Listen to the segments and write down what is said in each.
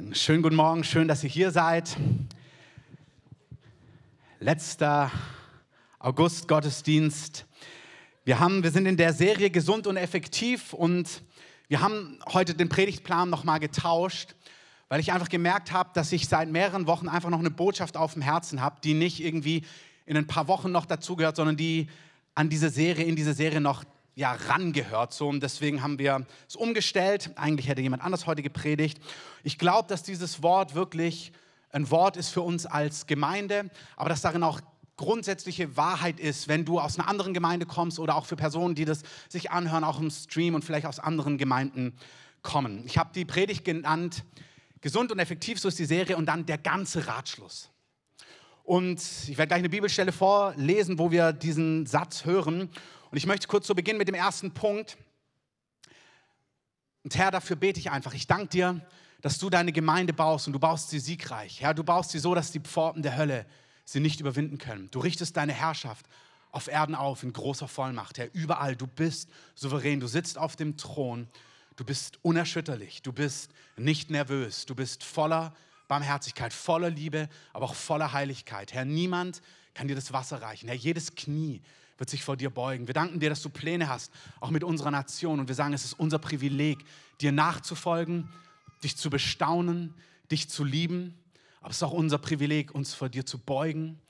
Einen schönen guten Morgen, schön, dass ihr hier seid. Letzter August Gottesdienst. Wir, wir sind in der Serie Gesund und Effektiv und wir haben heute den Predigtplan nochmal getauscht, weil ich einfach gemerkt habe, dass ich seit mehreren Wochen einfach noch eine Botschaft auf dem Herzen habe, die nicht irgendwie in ein paar Wochen noch dazugehört, sondern die an diese Serie, in diese Serie noch ja, rangehört. So, und deswegen haben wir es umgestellt. Eigentlich hätte jemand anders heute gepredigt. Ich glaube, dass dieses Wort wirklich ein Wort ist für uns als Gemeinde, aber dass darin auch grundsätzliche Wahrheit ist, wenn du aus einer anderen Gemeinde kommst oder auch für Personen, die das sich anhören, auch im Stream und vielleicht aus anderen Gemeinden kommen. Ich habe die Predigt genannt, gesund und effektiv, so ist die Serie, und dann der ganze Ratschluss. Und ich werde gleich eine Bibelstelle vorlesen, wo wir diesen Satz hören. Und ich möchte kurz so beginnen mit dem ersten Punkt. Und Herr, dafür bete ich einfach. Ich danke dir, dass du deine Gemeinde baust und du baust sie siegreich. Herr, du baust sie so, dass die Pforten der Hölle sie nicht überwinden können. Du richtest deine Herrschaft auf Erden auf in großer Vollmacht. Herr, überall, du bist souverän, du sitzt auf dem Thron, du bist unerschütterlich, du bist nicht nervös, du bist voller Barmherzigkeit, voller Liebe, aber auch voller Heiligkeit. Herr, niemand kann dir das Wasser reichen. Herr, jedes Knie wird sich vor dir beugen. Wir danken dir, dass du Pläne hast, auch mit unserer Nation. Und wir sagen, es ist unser Privileg, dir nachzufolgen, dich zu bestaunen, dich zu lieben. Aber es ist auch unser Privileg, uns vor dir zu beugen,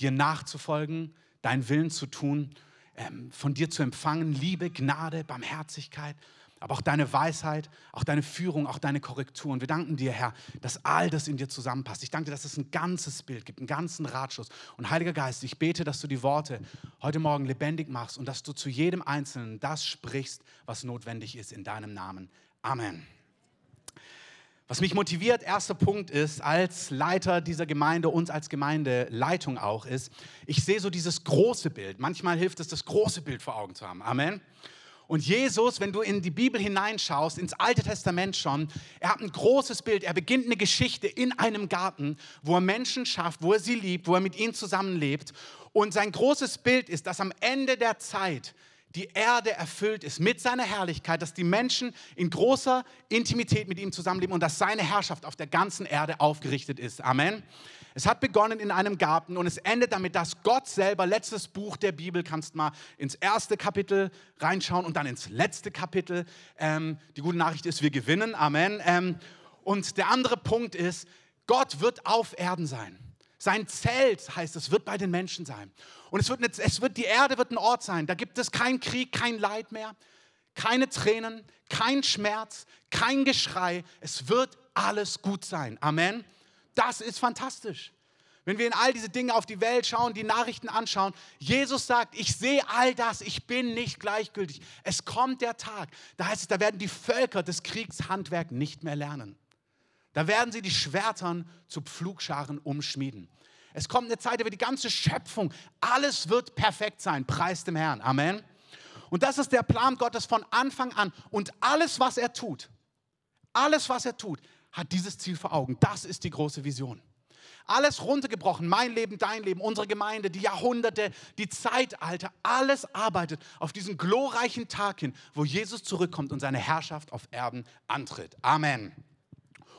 dir nachzufolgen, deinen Willen zu tun, ähm, von dir zu empfangen, Liebe, Gnade, Barmherzigkeit aber auch deine Weisheit, auch deine Führung, auch deine Korrektur. Und wir danken dir, Herr, dass all das in dir zusammenpasst. Ich danke dir, dass es ein ganzes Bild gibt, einen ganzen Ratschluss. Und Heiliger Geist, ich bete, dass du die Worte heute Morgen lebendig machst und dass du zu jedem Einzelnen das sprichst, was notwendig ist in deinem Namen. Amen. Was mich motiviert, erster Punkt ist, als Leiter dieser Gemeinde, uns als Gemeindeleitung auch, ist, ich sehe so dieses große Bild. Manchmal hilft es, das große Bild vor Augen zu haben. Amen. Und Jesus, wenn du in die Bibel hineinschaust, ins Alte Testament schon, er hat ein großes Bild. Er beginnt eine Geschichte in einem Garten, wo er Menschen schafft, wo er sie liebt, wo er mit ihnen zusammenlebt. Und sein großes Bild ist, dass am Ende der Zeit die Erde erfüllt ist mit seiner Herrlichkeit, dass die Menschen in großer Intimität mit ihm zusammenleben und dass seine Herrschaft auf der ganzen Erde aufgerichtet ist. Amen. Es hat begonnen in einem Garten und es endet damit, dass Gott selber, letztes Buch der Bibel, kannst mal ins erste Kapitel reinschauen und dann ins letzte Kapitel. Ähm, die gute Nachricht ist, wir gewinnen. Amen. Ähm, und der andere Punkt ist, Gott wird auf Erden sein. Sein Zelt, heißt es, wird bei den Menschen sein. Und es wird, es wird, die Erde wird ein Ort sein. Da gibt es keinen Krieg, kein Leid mehr, keine Tränen, kein Schmerz, kein Geschrei. Es wird alles gut sein. Amen. Das ist fantastisch. Wenn wir in all diese Dinge auf die Welt schauen, die Nachrichten anschauen, Jesus sagt, ich sehe all das, ich bin nicht gleichgültig. Es kommt der Tag, da heißt es, da werden die Völker das Kriegshandwerk nicht mehr lernen. Da werden sie die Schwertern zu Pflugscharen umschmieden. Es kommt eine Zeit, wird die ganze Schöpfung, alles wird perfekt sein, preis dem Herrn. Amen. Und das ist der Plan Gottes von Anfang an. Und alles, was er tut, alles, was er tut, hat dieses Ziel vor Augen. Das ist die große Vision. Alles runtergebrochen, mein Leben, dein Leben, unsere Gemeinde, die Jahrhunderte, die Zeitalter, alles arbeitet auf diesen glorreichen Tag hin, wo Jesus zurückkommt und seine Herrschaft auf Erden antritt. Amen.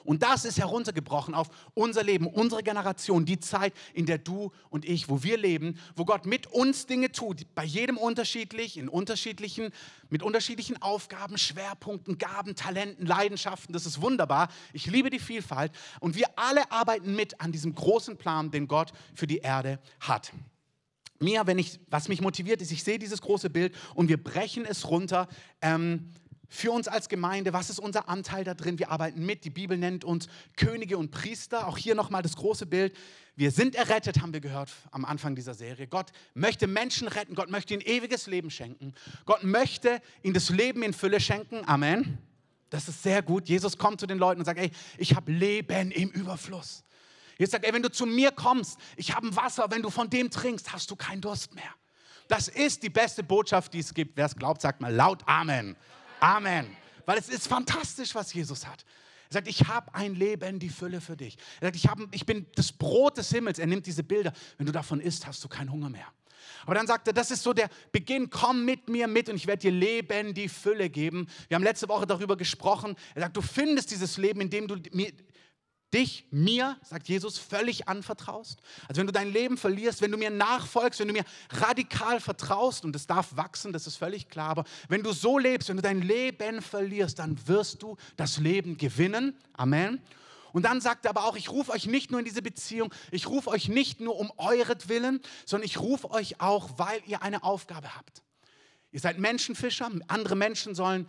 Und das ist heruntergebrochen auf unser Leben, unsere Generation, die Zeit, in der du und ich, wo wir leben, wo Gott mit uns Dinge tut, bei jedem unterschiedlich, in unterschiedlichen, mit unterschiedlichen Aufgaben, Schwerpunkten, Gaben, Talenten, Leidenschaften. Das ist wunderbar. Ich liebe die Vielfalt. Und wir alle arbeiten mit an diesem großen Plan, den Gott für die Erde hat mir, wenn ich, was mich motiviert ist, ich sehe dieses große Bild und wir brechen es runter. Ähm, für uns als Gemeinde, was ist unser Anteil da drin? Wir arbeiten mit. Die Bibel nennt uns Könige und Priester. Auch hier nochmal das große Bild. Wir sind errettet, haben wir gehört am Anfang dieser Serie. Gott möchte Menschen retten. Gott möchte ihnen ewiges Leben schenken. Gott möchte ihnen das Leben in Fülle schenken. Amen. Das ist sehr gut. Jesus kommt zu den Leuten und sagt, ey, ich habe Leben im Überfluss. Jesus sagt, ey, wenn du zu mir kommst, ich habe Wasser, wenn du von dem trinkst, hast du keinen Durst mehr. Das ist die beste Botschaft, die es gibt. Wer es glaubt, sagt mal laut Amen. Amen. Weil es ist fantastisch, was Jesus hat. Er sagt, ich habe ein Leben, die Fülle für dich. Er sagt, ich, hab, ich bin das Brot des Himmels. Er nimmt diese Bilder. Wenn du davon isst, hast du keinen Hunger mehr. Aber dann sagt er, das ist so der Beginn, komm mit mir mit und ich werde dir Leben, die Fülle geben. Wir haben letzte Woche darüber gesprochen. Er sagt, du findest dieses Leben, indem du dich mir, sagt Jesus, völlig anvertraust. Also wenn du dein Leben verlierst, wenn du mir nachfolgst, wenn du mir radikal vertraust, und es darf wachsen, das ist völlig klar, aber wenn du so lebst, wenn du dein Leben verlierst, dann wirst du das Leben gewinnen. Amen. Und dann sagt er aber auch, ich rufe euch nicht nur in diese Beziehung, ich rufe euch nicht nur um euretwillen, sondern ich rufe euch auch, weil ihr eine Aufgabe habt. Ihr seid Menschenfischer, andere Menschen sollen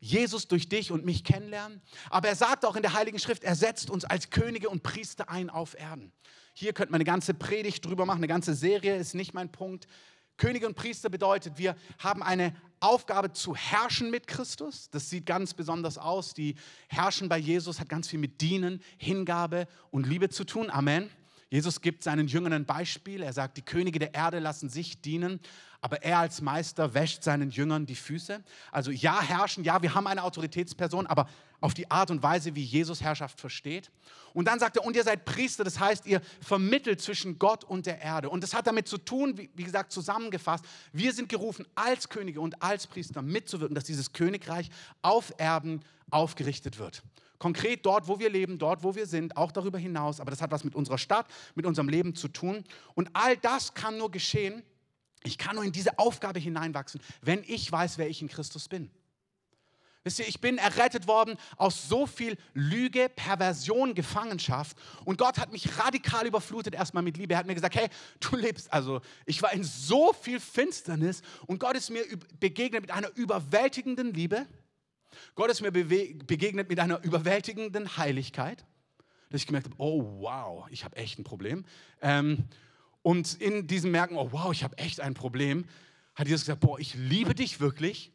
Jesus durch dich und mich kennenlernen. Aber er sagt auch in der Heiligen Schrift, er setzt uns als Könige und Priester ein auf Erden. Hier könnte man eine ganze Predigt drüber machen, eine ganze Serie ist nicht mein Punkt. Könige und Priester bedeutet, wir haben eine Aufgabe zu herrschen mit Christus. Das sieht ganz besonders aus. Die Herrschen bei Jesus hat ganz viel mit Dienen, Hingabe und Liebe zu tun. Amen. Jesus gibt seinen Jüngern ein Beispiel. Er sagt, die Könige der Erde lassen sich dienen, aber er als Meister wäscht seinen Jüngern die Füße. Also ja, herrschen, ja, wir haben eine Autoritätsperson, aber auf die Art und Weise, wie Jesus Herrschaft versteht. Und dann sagt er, und ihr seid Priester, das heißt, ihr vermittelt zwischen Gott und der Erde. Und das hat damit zu tun, wie, wie gesagt, zusammengefasst, wir sind gerufen, als Könige und als Priester mitzuwirken, dass dieses Königreich auf Erden aufgerichtet wird. Konkret dort, wo wir leben, dort, wo wir sind, auch darüber hinaus. Aber das hat was mit unserer Stadt, mit unserem Leben zu tun. Und all das kann nur geschehen, ich kann nur in diese Aufgabe hineinwachsen, wenn ich weiß, wer ich in Christus bin. Wisst ihr, ich bin errettet worden aus so viel Lüge, Perversion, Gefangenschaft. Und Gott hat mich radikal überflutet, erstmal mit Liebe. Er hat mir gesagt, hey, du lebst, also ich war in so viel Finsternis und Gott ist mir begegnet mit einer überwältigenden Liebe. Gott ist mir begegnet mit einer überwältigenden Heiligkeit, dass ich gemerkt habe, oh wow, ich habe echt ein Problem. Ähm, und in diesem Merken, oh wow, ich habe echt ein Problem, hat Jesus gesagt, boah, ich liebe dich wirklich,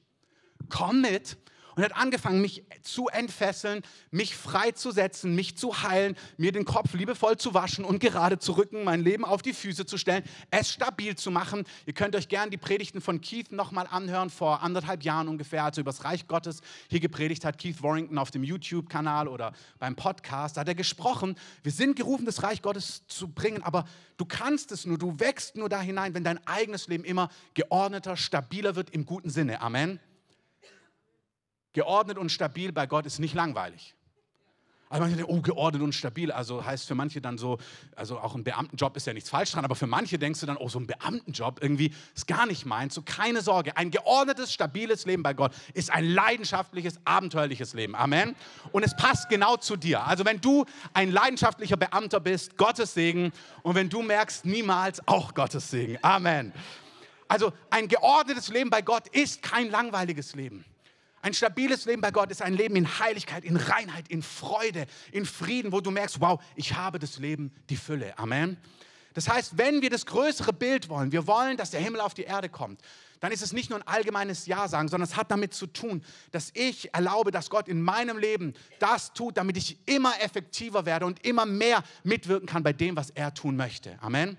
komm mit und hat angefangen, mich zu entfesseln, mich freizusetzen, mich zu heilen, mir den Kopf liebevoll zu waschen und gerade zu rücken, mein Leben auf die Füße zu stellen, es stabil zu machen. Ihr könnt euch gerne die Predigten von Keith nochmal anhören, vor anderthalb Jahren ungefähr, als er über das Reich Gottes hier gepredigt hat, Keith Warrington auf dem YouTube-Kanal oder beim Podcast, da hat er gesprochen, wir sind gerufen, das Reich Gottes zu bringen, aber du kannst es nur, du wächst nur da hinein, wenn dein eigenes Leben immer geordneter, stabiler wird im guten Sinne. Amen. Geordnet und stabil bei Gott ist nicht langweilig. Also manche denken, oh, geordnet und stabil, also heißt für manche dann so, also auch ein Beamtenjob ist ja nichts falsch dran, aber für manche denkst du dann, oh, so ein Beamtenjob irgendwie ist gar nicht meins. So keine Sorge, ein geordnetes, stabiles Leben bei Gott ist ein leidenschaftliches, abenteuerliches Leben. Amen. Und es passt genau zu dir. Also wenn du ein leidenschaftlicher Beamter bist, Gottes Segen. Und wenn du merkst, niemals auch Gottes Segen. Amen. Also ein geordnetes Leben bei Gott ist kein langweiliges Leben. Ein stabiles Leben bei Gott ist ein Leben in Heiligkeit, in Reinheit, in Freude, in Frieden, wo du merkst, wow, ich habe das Leben, die Fülle. Amen. Das heißt, wenn wir das größere Bild wollen, wir wollen, dass der Himmel auf die Erde kommt, dann ist es nicht nur ein allgemeines Ja sagen, sondern es hat damit zu tun, dass ich erlaube, dass Gott in meinem Leben das tut, damit ich immer effektiver werde und immer mehr mitwirken kann bei dem, was er tun möchte. Amen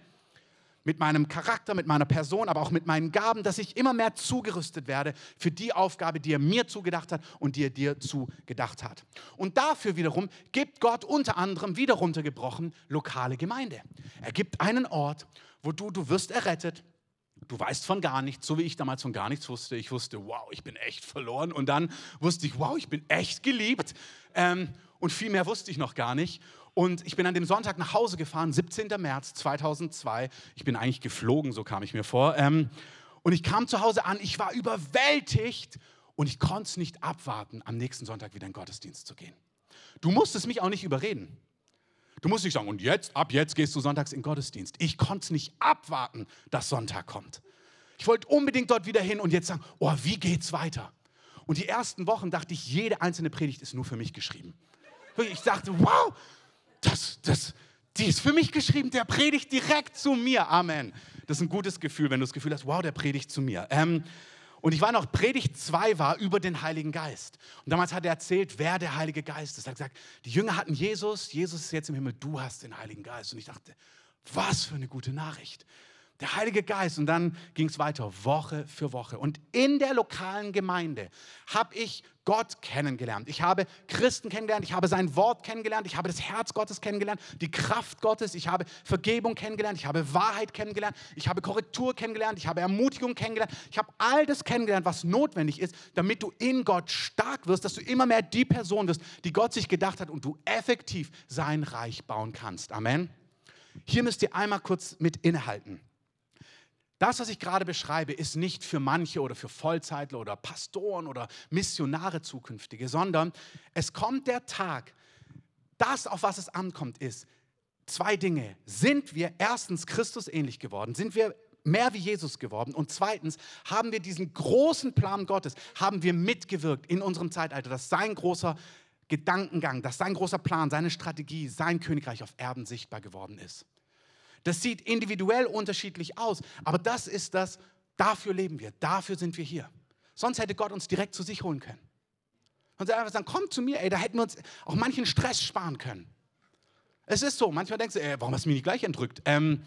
mit meinem Charakter, mit meiner Person, aber auch mit meinen Gaben, dass ich immer mehr zugerüstet werde für die Aufgabe, die er mir zugedacht hat und die er dir zugedacht hat. Und dafür wiederum gibt Gott unter anderem wieder runtergebrochen lokale Gemeinde. Er gibt einen Ort, wo du, du wirst errettet, Du weißt von gar nichts, so wie ich damals von gar nichts wusste. Ich wusste, wow, ich bin echt verloren. Und dann wusste ich, wow, ich bin echt geliebt. Ähm, und viel mehr wusste ich noch gar nicht. Und ich bin an dem Sonntag nach Hause gefahren, 17. März 2002. Ich bin eigentlich geflogen, so kam ich mir vor. Ähm, und ich kam zu Hause an, ich war überwältigt und ich konnte es nicht abwarten, am nächsten Sonntag wieder in den Gottesdienst zu gehen. Du musstest mich auch nicht überreden. Du musst nicht sagen, und jetzt, ab jetzt gehst du sonntags in den Gottesdienst. Ich konnte es nicht abwarten, dass Sonntag kommt. Ich wollte unbedingt dort wieder hin und jetzt sagen, oh, wie geht's weiter? Und die ersten Wochen dachte ich, jede einzelne Predigt ist nur für mich geschrieben. Ich dachte, wow, das, das, die ist für mich geschrieben, der predigt direkt zu mir. Amen. Das ist ein gutes Gefühl, wenn du das Gefühl hast, wow, der predigt zu mir. Ähm, und ich war noch, Predigt 2 war über den Heiligen Geist. Und damals hat er erzählt, wer der Heilige Geist ist. Er hat gesagt, die Jünger hatten Jesus, Jesus ist jetzt im Himmel, du hast den Heiligen Geist. Und ich dachte, was für eine gute Nachricht. Der Heilige Geist. Und dann ging es weiter, Woche für Woche. Und in der lokalen Gemeinde habe ich Gott kennengelernt. Ich habe Christen kennengelernt. Ich habe sein Wort kennengelernt. Ich habe das Herz Gottes kennengelernt. Die Kraft Gottes. Ich habe Vergebung kennengelernt. Ich habe Wahrheit kennengelernt. Ich habe Korrektur kennengelernt. Ich habe Ermutigung kennengelernt. Ich habe all das kennengelernt, was notwendig ist, damit du in Gott stark wirst, dass du immer mehr die Person wirst, die Gott sich gedacht hat und du effektiv sein Reich bauen kannst. Amen. Hier müsst ihr einmal kurz mit innehalten. Das, was ich gerade beschreibe, ist nicht für manche oder für Vollzeitler oder Pastoren oder Missionare zukünftige, sondern es kommt der Tag, das, auf was es ankommt, ist zwei Dinge. Sind wir erstens Christus ähnlich geworden? Sind wir mehr wie Jesus geworden? Und zweitens, haben wir diesen großen Plan Gottes, haben wir mitgewirkt in unserem Zeitalter, dass sein großer Gedankengang, dass sein großer Plan, seine Strategie, sein Königreich auf Erden sichtbar geworden ist. Das sieht individuell unterschiedlich aus, aber das ist das, dafür leben wir, dafür sind wir hier. Sonst hätte Gott uns direkt zu sich holen können. Und einfach sagen, komm zu mir, ey, da hätten wir uns auch manchen Stress sparen können. Es ist so, manchmal denkst du, ey, warum hast du mich nicht gleich entrückt? Ähm,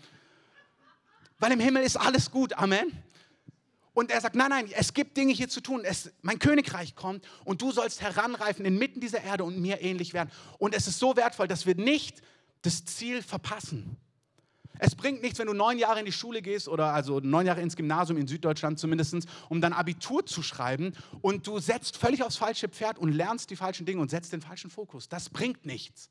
weil im Himmel ist alles gut, Amen. Und er sagt, nein, nein, es gibt Dinge hier zu tun. Es, mein Königreich kommt und du sollst heranreifen inmitten dieser Erde und mir ähnlich werden. Und es ist so wertvoll, dass wir nicht das Ziel verpassen. Es bringt nichts, wenn du neun Jahre in die Schule gehst oder also neun Jahre ins Gymnasium in Süddeutschland zumindest, um dann Abitur zu schreiben und du setzt völlig aufs falsche Pferd und lernst die falschen Dinge und setzt den falschen Fokus. Das bringt nichts.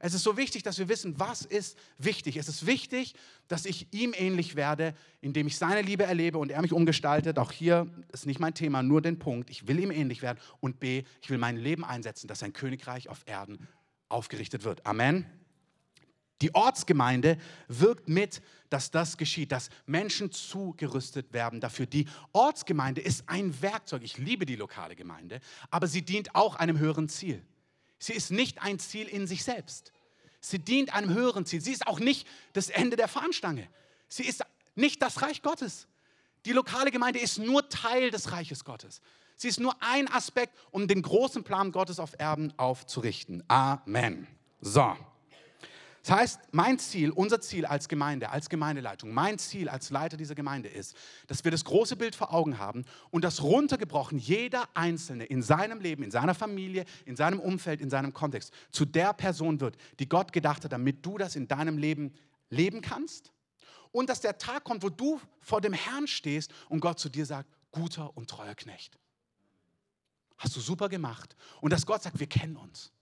Es ist so wichtig, dass wir wissen, was ist wichtig. Es ist wichtig, dass ich ihm ähnlich werde, indem ich seine Liebe erlebe und er mich umgestaltet. Auch hier ist nicht mein Thema, nur den Punkt. Ich will ihm ähnlich werden. Und B, ich will mein Leben einsetzen, dass sein Königreich auf Erden aufgerichtet wird. Amen. Die Ortsgemeinde wirkt mit, dass das geschieht, dass Menschen zugerüstet werden dafür. Die Ortsgemeinde ist ein Werkzeug. Ich liebe die lokale Gemeinde, aber sie dient auch einem höheren Ziel. Sie ist nicht ein Ziel in sich selbst. Sie dient einem höheren Ziel. Sie ist auch nicht das Ende der Fahnenstange. Sie ist nicht das Reich Gottes. Die lokale Gemeinde ist nur Teil des Reiches Gottes. Sie ist nur ein Aspekt, um den großen Plan Gottes auf Erden aufzurichten. Amen. So. Das heißt, mein Ziel, unser Ziel als Gemeinde, als Gemeindeleitung, mein Ziel als Leiter dieser Gemeinde ist, dass wir das große Bild vor Augen haben und das runtergebrochen jeder Einzelne in seinem Leben, in seiner Familie, in seinem Umfeld, in seinem Kontext zu der Person wird, die Gott gedacht hat, damit du das in deinem Leben leben kannst und dass der Tag kommt, wo du vor dem Herrn stehst und Gott zu dir sagt, guter und treuer Knecht. Hast du super gemacht. Und dass Gott sagt, wir kennen uns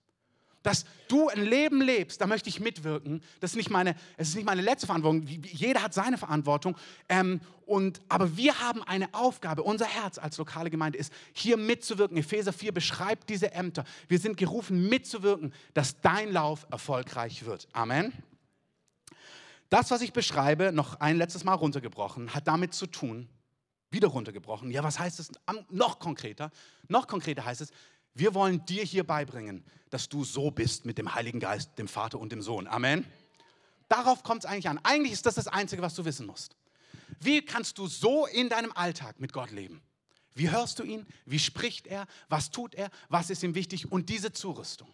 dass du ein Leben lebst, da möchte ich mitwirken. Das ist nicht meine, es ist nicht meine letzte Verantwortung. Jeder hat seine Verantwortung. Ähm, und, aber wir haben eine Aufgabe. Unser Herz als lokale Gemeinde ist, hier mitzuwirken. Epheser 4 beschreibt diese Ämter. Wir sind gerufen, mitzuwirken, dass dein Lauf erfolgreich wird. Amen. Das, was ich beschreibe, noch ein letztes Mal runtergebrochen, hat damit zu tun, wieder runtergebrochen. Ja, was heißt es noch konkreter? Noch konkreter heißt es, wir wollen dir hier beibringen, dass du so bist mit dem Heiligen Geist, dem Vater und dem Sohn. Amen. Darauf kommt es eigentlich an. Eigentlich ist das das Einzige, was du wissen musst. Wie kannst du so in deinem Alltag mit Gott leben? Wie hörst du ihn? Wie spricht er? Was tut er? Was ist ihm wichtig? Und diese Zurüstung.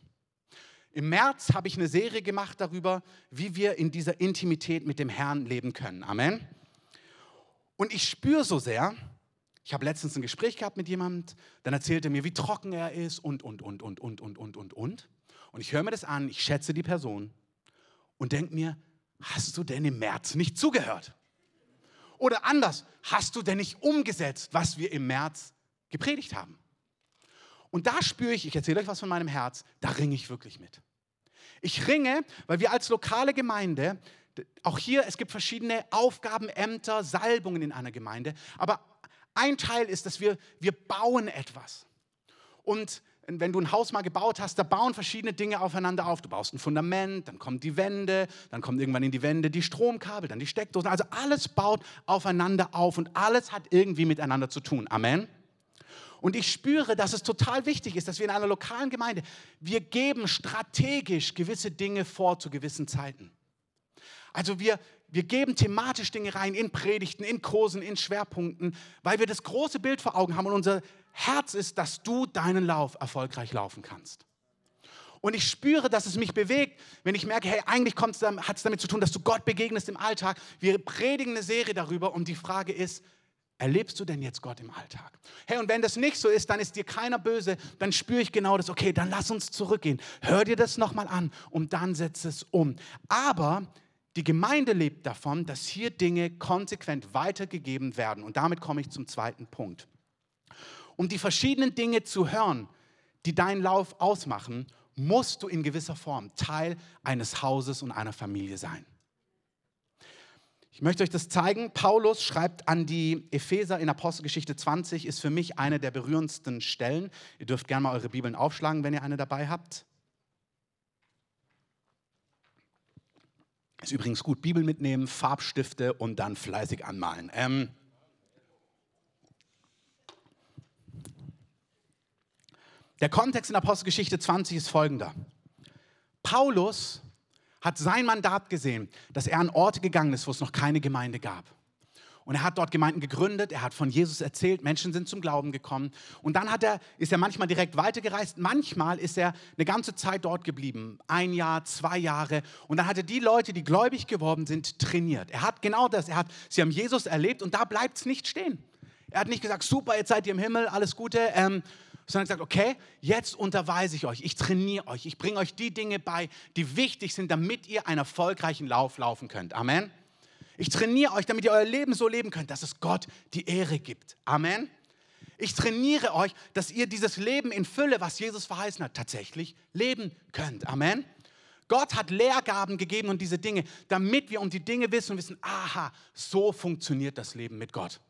Im März habe ich eine Serie gemacht darüber, wie wir in dieser Intimität mit dem Herrn leben können. Amen. Und ich spüre so sehr, ich habe letztens ein Gespräch gehabt mit jemandem, dann erzählt er mir, wie trocken er ist und, und, und, und, und, und, und, und, und. Und ich höre mir das an, ich schätze die Person und denke mir, hast du denn im März nicht zugehört? Oder anders, hast du denn nicht umgesetzt, was wir im März gepredigt haben? Und da spüre ich, ich erzähle euch was von meinem Herz, da ringe ich wirklich mit. Ich ringe, weil wir als lokale Gemeinde, auch hier, es gibt verschiedene Aufgaben, Ämter, Salbungen in einer Gemeinde, aber ein Teil ist, dass wir, wir bauen etwas. Und wenn du ein Haus mal gebaut hast, da bauen verschiedene Dinge aufeinander auf. Du baust ein Fundament, dann kommen die Wände, dann kommen irgendwann in die Wände die Stromkabel, dann die Steckdosen. Also alles baut aufeinander auf und alles hat irgendwie miteinander zu tun. Amen. Und ich spüre, dass es total wichtig ist, dass wir in einer lokalen Gemeinde, wir geben strategisch gewisse Dinge vor zu gewissen Zeiten. Also wir, wir geben thematisch Dinge rein in Predigten, in Kursen, in Schwerpunkten, weil wir das große Bild vor Augen haben und unser Herz ist, dass du deinen Lauf erfolgreich laufen kannst. Und ich spüre, dass es mich bewegt, wenn ich merke, hey, eigentlich hat es damit zu tun, dass du Gott begegnest im Alltag. Wir predigen eine Serie darüber und die Frage ist, erlebst du denn jetzt Gott im Alltag? Hey, und wenn das nicht so ist, dann ist dir keiner böse, dann spüre ich genau das, okay, dann lass uns zurückgehen. Hör dir das nochmal an und dann setz es um. Aber die Gemeinde lebt davon, dass hier Dinge konsequent weitergegeben werden. Und damit komme ich zum zweiten Punkt. Um die verschiedenen Dinge zu hören, die deinen Lauf ausmachen, musst du in gewisser Form Teil eines Hauses und einer Familie sein. Ich möchte euch das zeigen. Paulus schreibt an die Epheser in Apostelgeschichte 20, ist für mich eine der berührendsten Stellen. Ihr dürft gerne mal eure Bibeln aufschlagen, wenn ihr eine dabei habt. Ist übrigens gut, Bibel mitnehmen, Farbstifte und dann fleißig anmalen. Ähm, Der Kontext in Apostelgeschichte 20 ist folgender. Paulus hat sein Mandat gesehen, dass er an Orte gegangen ist, wo es noch keine Gemeinde gab. Und er hat dort Gemeinden gegründet, er hat von Jesus erzählt, Menschen sind zum Glauben gekommen. Und dann hat er, ist er manchmal direkt weitergereist, manchmal ist er eine ganze Zeit dort geblieben, ein Jahr, zwei Jahre. Und dann hat er die Leute, die gläubig geworden sind, trainiert. Er hat genau das, er hat, sie haben Jesus erlebt und da bleibt es nicht stehen. Er hat nicht gesagt, super, jetzt seid ihr im Himmel, alles Gute, ähm, sondern gesagt, okay, jetzt unterweise ich euch, ich trainiere euch, ich bringe euch die Dinge bei, die wichtig sind, damit ihr einen erfolgreichen Lauf laufen könnt. Amen. Ich trainiere euch, damit ihr euer Leben so leben könnt, dass es Gott die Ehre gibt. Amen. Ich trainiere euch, dass ihr dieses Leben in Fülle, was Jesus verheißen hat, tatsächlich leben könnt. Amen. Gott hat Lehrgaben gegeben und diese Dinge, damit wir um die Dinge wissen und wissen, aha, so funktioniert das Leben mit Gott.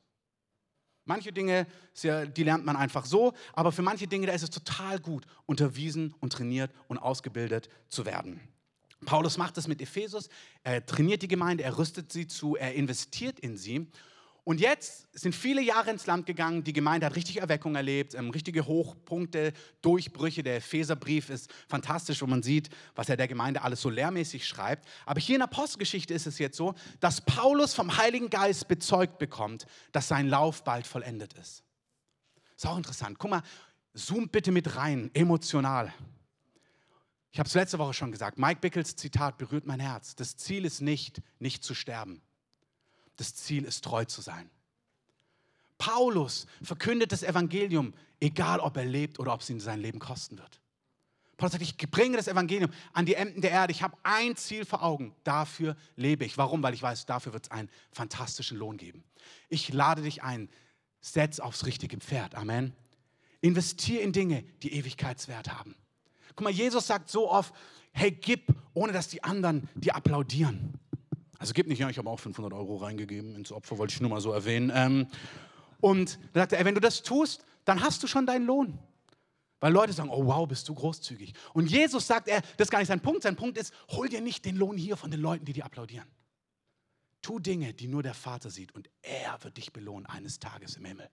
Manche Dinge, die lernt man einfach so, aber für manche Dinge, da ist es total gut, unterwiesen und trainiert und ausgebildet zu werden. Paulus macht das mit Ephesus, er trainiert die Gemeinde, er rüstet sie zu, er investiert in sie und jetzt sind viele Jahre ins Land gegangen, die Gemeinde hat richtig Erweckung erlebt, ähm, richtige Hochpunkte, Durchbrüche. Der Epheserbrief ist fantastisch, wo man sieht, was er der Gemeinde alles so lehrmäßig schreibt. Aber hier in der Postgeschichte ist es jetzt so, dass Paulus vom Heiligen Geist bezeugt bekommt, dass sein Lauf bald vollendet ist. Ist auch interessant. Guck mal, zoom bitte mit rein, emotional. Ich habe es letzte Woche schon gesagt, Mike Bickles Zitat berührt mein Herz. Das Ziel ist nicht, nicht zu sterben. Das Ziel ist treu zu sein. Paulus verkündet das Evangelium, egal ob er lebt oder ob es ihn sein Leben kosten wird. Paulus sagt, ich bringe das Evangelium an die Enden der Erde. Ich habe ein Ziel vor Augen. Dafür lebe ich. Warum? Weil ich weiß, dafür wird es einen fantastischen Lohn geben. Ich lade dich ein. Setz aufs richtige Pferd. Amen. Investier in Dinge, die Ewigkeitswert haben. Guck mal, Jesus sagt so oft, hey, gib, ohne dass die anderen dir applaudieren. Also gib nicht, ja, ich habe auch 500 Euro reingegeben ins Opfer, wollte ich nur mal so erwähnen. Ähm, und da sagt er, wenn du das tust, dann hast du schon deinen Lohn. Weil Leute sagen, oh wow, bist du großzügig. Und Jesus sagt, er, das ist gar nicht sein Punkt. Sein Punkt ist, hol dir nicht den Lohn hier von den Leuten, die dir applaudieren. Tu Dinge, die nur der Vater sieht und er wird dich belohnen eines Tages im Himmel.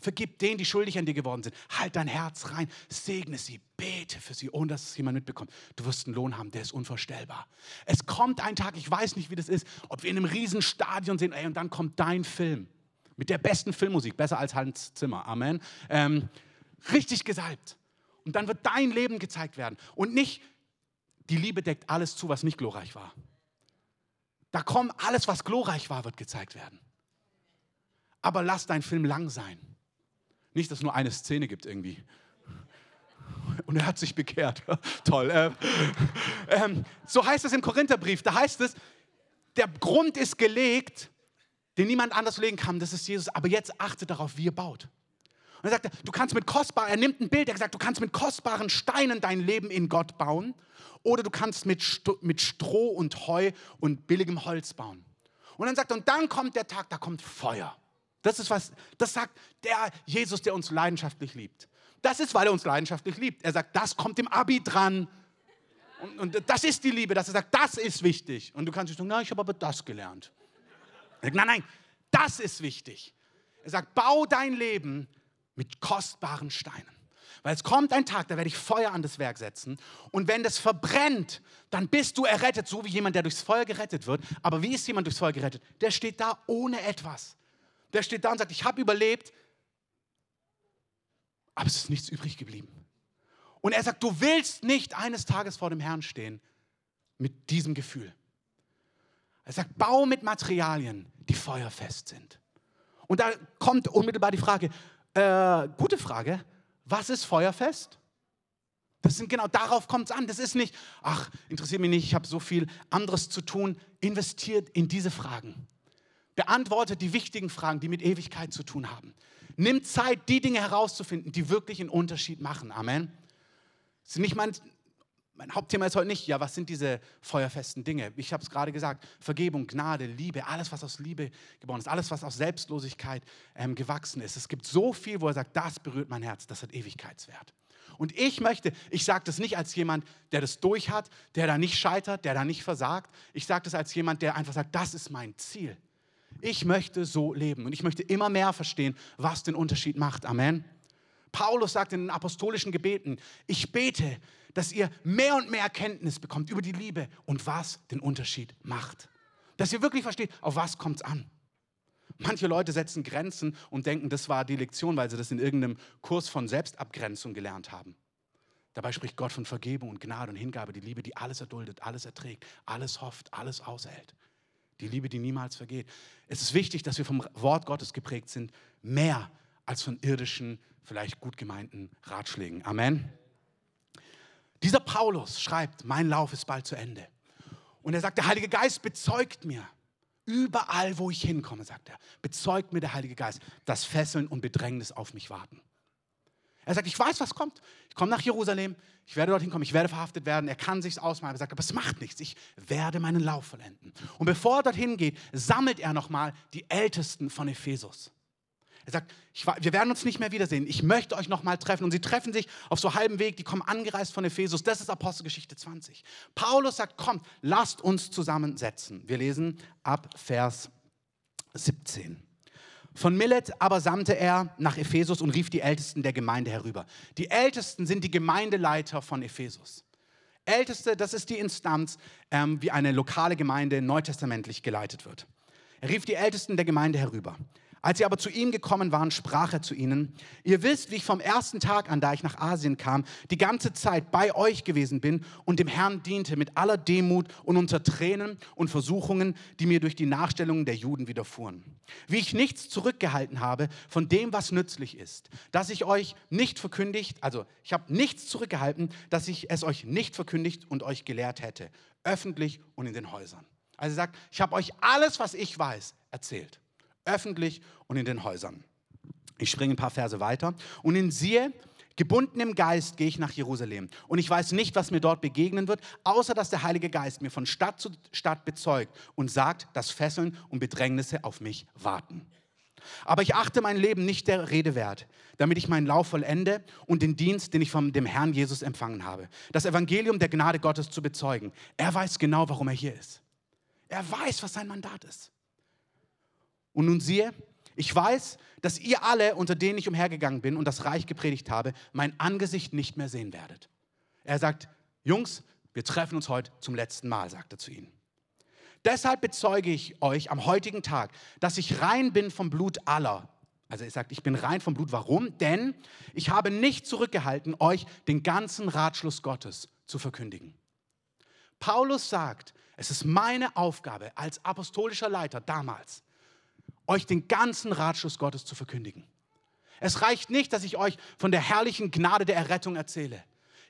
Vergib denen, die schuldig an dir geworden sind. Halt dein Herz rein, segne sie, bete für sie, ohne dass es jemand mitbekommt. Du wirst einen Lohn haben, der ist unvorstellbar. Es kommt ein Tag, ich weiß nicht, wie das ist, ob wir in einem riesen Stadion sind, ey, und dann kommt dein Film mit der besten Filmmusik, besser als Hans Zimmer, Amen. Ähm, richtig gesalbt. Und dann wird dein Leben gezeigt werden und nicht die Liebe deckt alles zu, was nicht glorreich war. Da kommt alles, was glorreich war, wird gezeigt werden. Aber lass dein Film lang sein. Nicht, dass es nur eine Szene gibt irgendwie. Und er hat sich bekehrt. Toll. Äh, ähm, so heißt es im Korintherbrief. Da heißt es, der Grund ist gelegt, den niemand anders legen kann. Das ist Jesus. Aber jetzt achte darauf, wie ihr baut. Und er sagt, du kannst mit kostbaren, er nimmt ein Bild, er sagt, du kannst mit kostbaren Steinen dein Leben in Gott bauen. Oder du kannst mit, Sto mit Stroh und Heu und billigem Holz bauen. Und dann sagt er, und dann kommt der Tag, da kommt Feuer. Das ist was, das sagt der Jesus, der uns leidenschaftlich liebt. Das ist, weil er uns leidenschaftlich liebt. Er sagt, das kommt im Abi dran. Und, und das ist die Liebe, dass er sagt, das ist wichtig. Und du kannst nicht sagen, na, ich habe aber das gelernt. Er sagt, nein, nein, das ist wichtig. Er sagt, bau dein Leben mit kostbaren Steinen. Weil es kommt ein Tag, da werde ich Feuer an das Werk setzen. Und wenn das verbrennt, dann bist du errettet, so wie jemand, der durchs Feuer gerettet wird. Aber wie ist jemand durchs Feuer gerettet? Der steht da ohne etwas der steht da und sagt, ich habe überlebt, aber es ist nichts übrig geblieben. Und er sagt, du willst nicht eines Tages vor dem Herrn stehen mit diesem Gefühl. Er sagt, bau mit Materialien, die feuerfest sind. Und da kommt unmittelbar die Frage, äh, gute Frage, was ist feuerfest? Das sind genau darauf kommt es an. Das ist nicht, ach, interessiert mich nicht, ich habe so viel anderes zu tun. Investiert in diese Fragen. Beantwortet die wichtigen Fragen, die mit Ewigkeit zu tun haben. Nimmt Zeit, die Dinge herauszufinden, die wirklich einen Unterschied machen. Amen. Ist nicht mein, mein Hauptthema ist heute nicht, ja, was sind diese feuerfesten Dinge? Ich habe es gerade gesagt, Vergebung, Gnade, Liebe, alles, was aus Liebe geboren ist, alles, was aus Selbstlosigkeit ähm, gewachsen ist. Es gibt so viel, wo er sagt, das berührt mein Herz, das hat Ewigkeitswert. Und ich möchte, ich sage das nicht als jemand, der das durch hat, der da nicht scheitert, der da nicht versagt. Ich sage das als jemand, der einfach sagt, das ist mein Ziel. Ich möchte so leben und ich möchte immer mehr verstehen, was den Unterschied macht. Amen. Paulus sagt in den apostolischen Gebeten, ich bete, dass ihr mehr und mehr Kenntnis bekommt über die Liebe und was den Unterschied macht. Dass ihr wirklich versteht, auf was kommt es an. Manche Leute setzen Grenzen und denken, das war die Lektion, weil sie das in irgendeinem Kurs von Selbstabgrenzung gelernt haben. Dabei spricht Gott von Vergebung und Gnade und Hingabe, die Liebe, die alles erduldet, alles erträgt, alles hofft, alles aushält. Die Liebe, die niemals vergeht. Es ist wichtig, dass wir vom Wort Gottes geprägt sind, mehr als von irdischen, vielleicht gut gemeinten Ratschlägen. Amen. Dieser Paulus schreibt, mein Lauf ist bald zu Ende. Und er sagt, der Heilige Geist bezeugt mir, überall wo ich hinkomme, sagt er, bezeugt mir der Heilige Geist, dass Fesseln und Bedrängnis auf mich warten. Er sagt, ich weiß, was kommt. Ich komme nach Jerusalem, ich werde dorthin kommen, ich werde verhaftet werden. Er kann sich's ausmalen. Er sagt, aber es macht nichts. Ich werde meinen Lauf vollenden. Und bevor er dorthin geht, sammelt er nochmal die Ältesten von Ephesus. Er sagt, ich, wir werden uns nicht mehr wiedersehen. Ich möchte euch nochmal treffen. Und sie treffen sich auf so halbem Weg. Die kommen angereist von Ephesus. Das ist Apostelgeschichte 20. Paulus sagt, kommt, lasst uns zusammensetzen. Wir lesen ab Vers 17. Von Millet aber sandte er nach Ephesus und rief die Ältesten der Gemeinde herüber. Die Ältesten sind die Gemeindeleiter von Ephesus. Älteste, das ist die Instanz, ähm, wie eine lokale Gemeinde neutestamentlich geleitet wird. Er rief die Ältesten der Gemeinde herüber. Als sie aber zu ihm gekommen waren, sprach er zu ihnen, ihr wisst, wie ich vom ersten Tag an, da ich nach Asien kam, die ganze Zeit bei euch gewesen bin und dem Herrn diente mit aller Demut und unter Tränen und Versuchungen, die mir durch die Nachstellungen der Juden widerfuhren. Wie ich nichts zurückgehalten habe von dem, was nützlich ist, dass ich euch nicht verkündigt, also ich habe nichts zurückgehalten, dass ich es euch nicht verkündigt und euch gelehrt hätte, öffentlich und in den Häusern. Also er sagt, ich habe euch alles, was ich weiß, erzählt öffentlich und in den Häusern. Ich springe ein paar Verse weiter. Und in siehe, gebunden im Geist gehe ich nach Jerusalem. Und ich weiß nicht, was mir dort begegnen wird, außer dass der Heilige Geist mir von Stadt zu Stadt bezeugt und sagt, dass Fesseln und Bedrängnisse auf mich warten. Aber ich achte mein Leben nicht der Rede wert, damit ich meinen Lauf vollende und den Dienst, den ich von dem Herrn Jesus empfangen habe, das Evangelium der Gnade Gottes zu bezeugen. Er weiß genau, warum er hier ist. Er weiß, was sein Mandat ist. Und nun siehe, ich weiß, dass ihr alle, unter denen ich umhergegangen bin und das Reich gepredigt habe, mein Angesicht nicht mehr sehen werdet. Er sagt, Jungs, wir treffen uns heute zum letzten Mal, sagt er zu ihnen. Deshalb bezeuge ich euch am heutigen Tag, dass ich rein bin vom Blut aller. Also er sagt, ich bin rein vom Blut. Warum? Denn ich habe nicht zurückgehalten, euch den ganzen Ratschluss Gottes zu verkündigen. Paulus sagt, es ist meine Aufgabe als apostolischer Leiter damals, euch den ganzen Ratschluss Gottes zu verkündigen. Es reicht nicht, dass ich euch von der herrlichen Gnade der Errettung erzähle.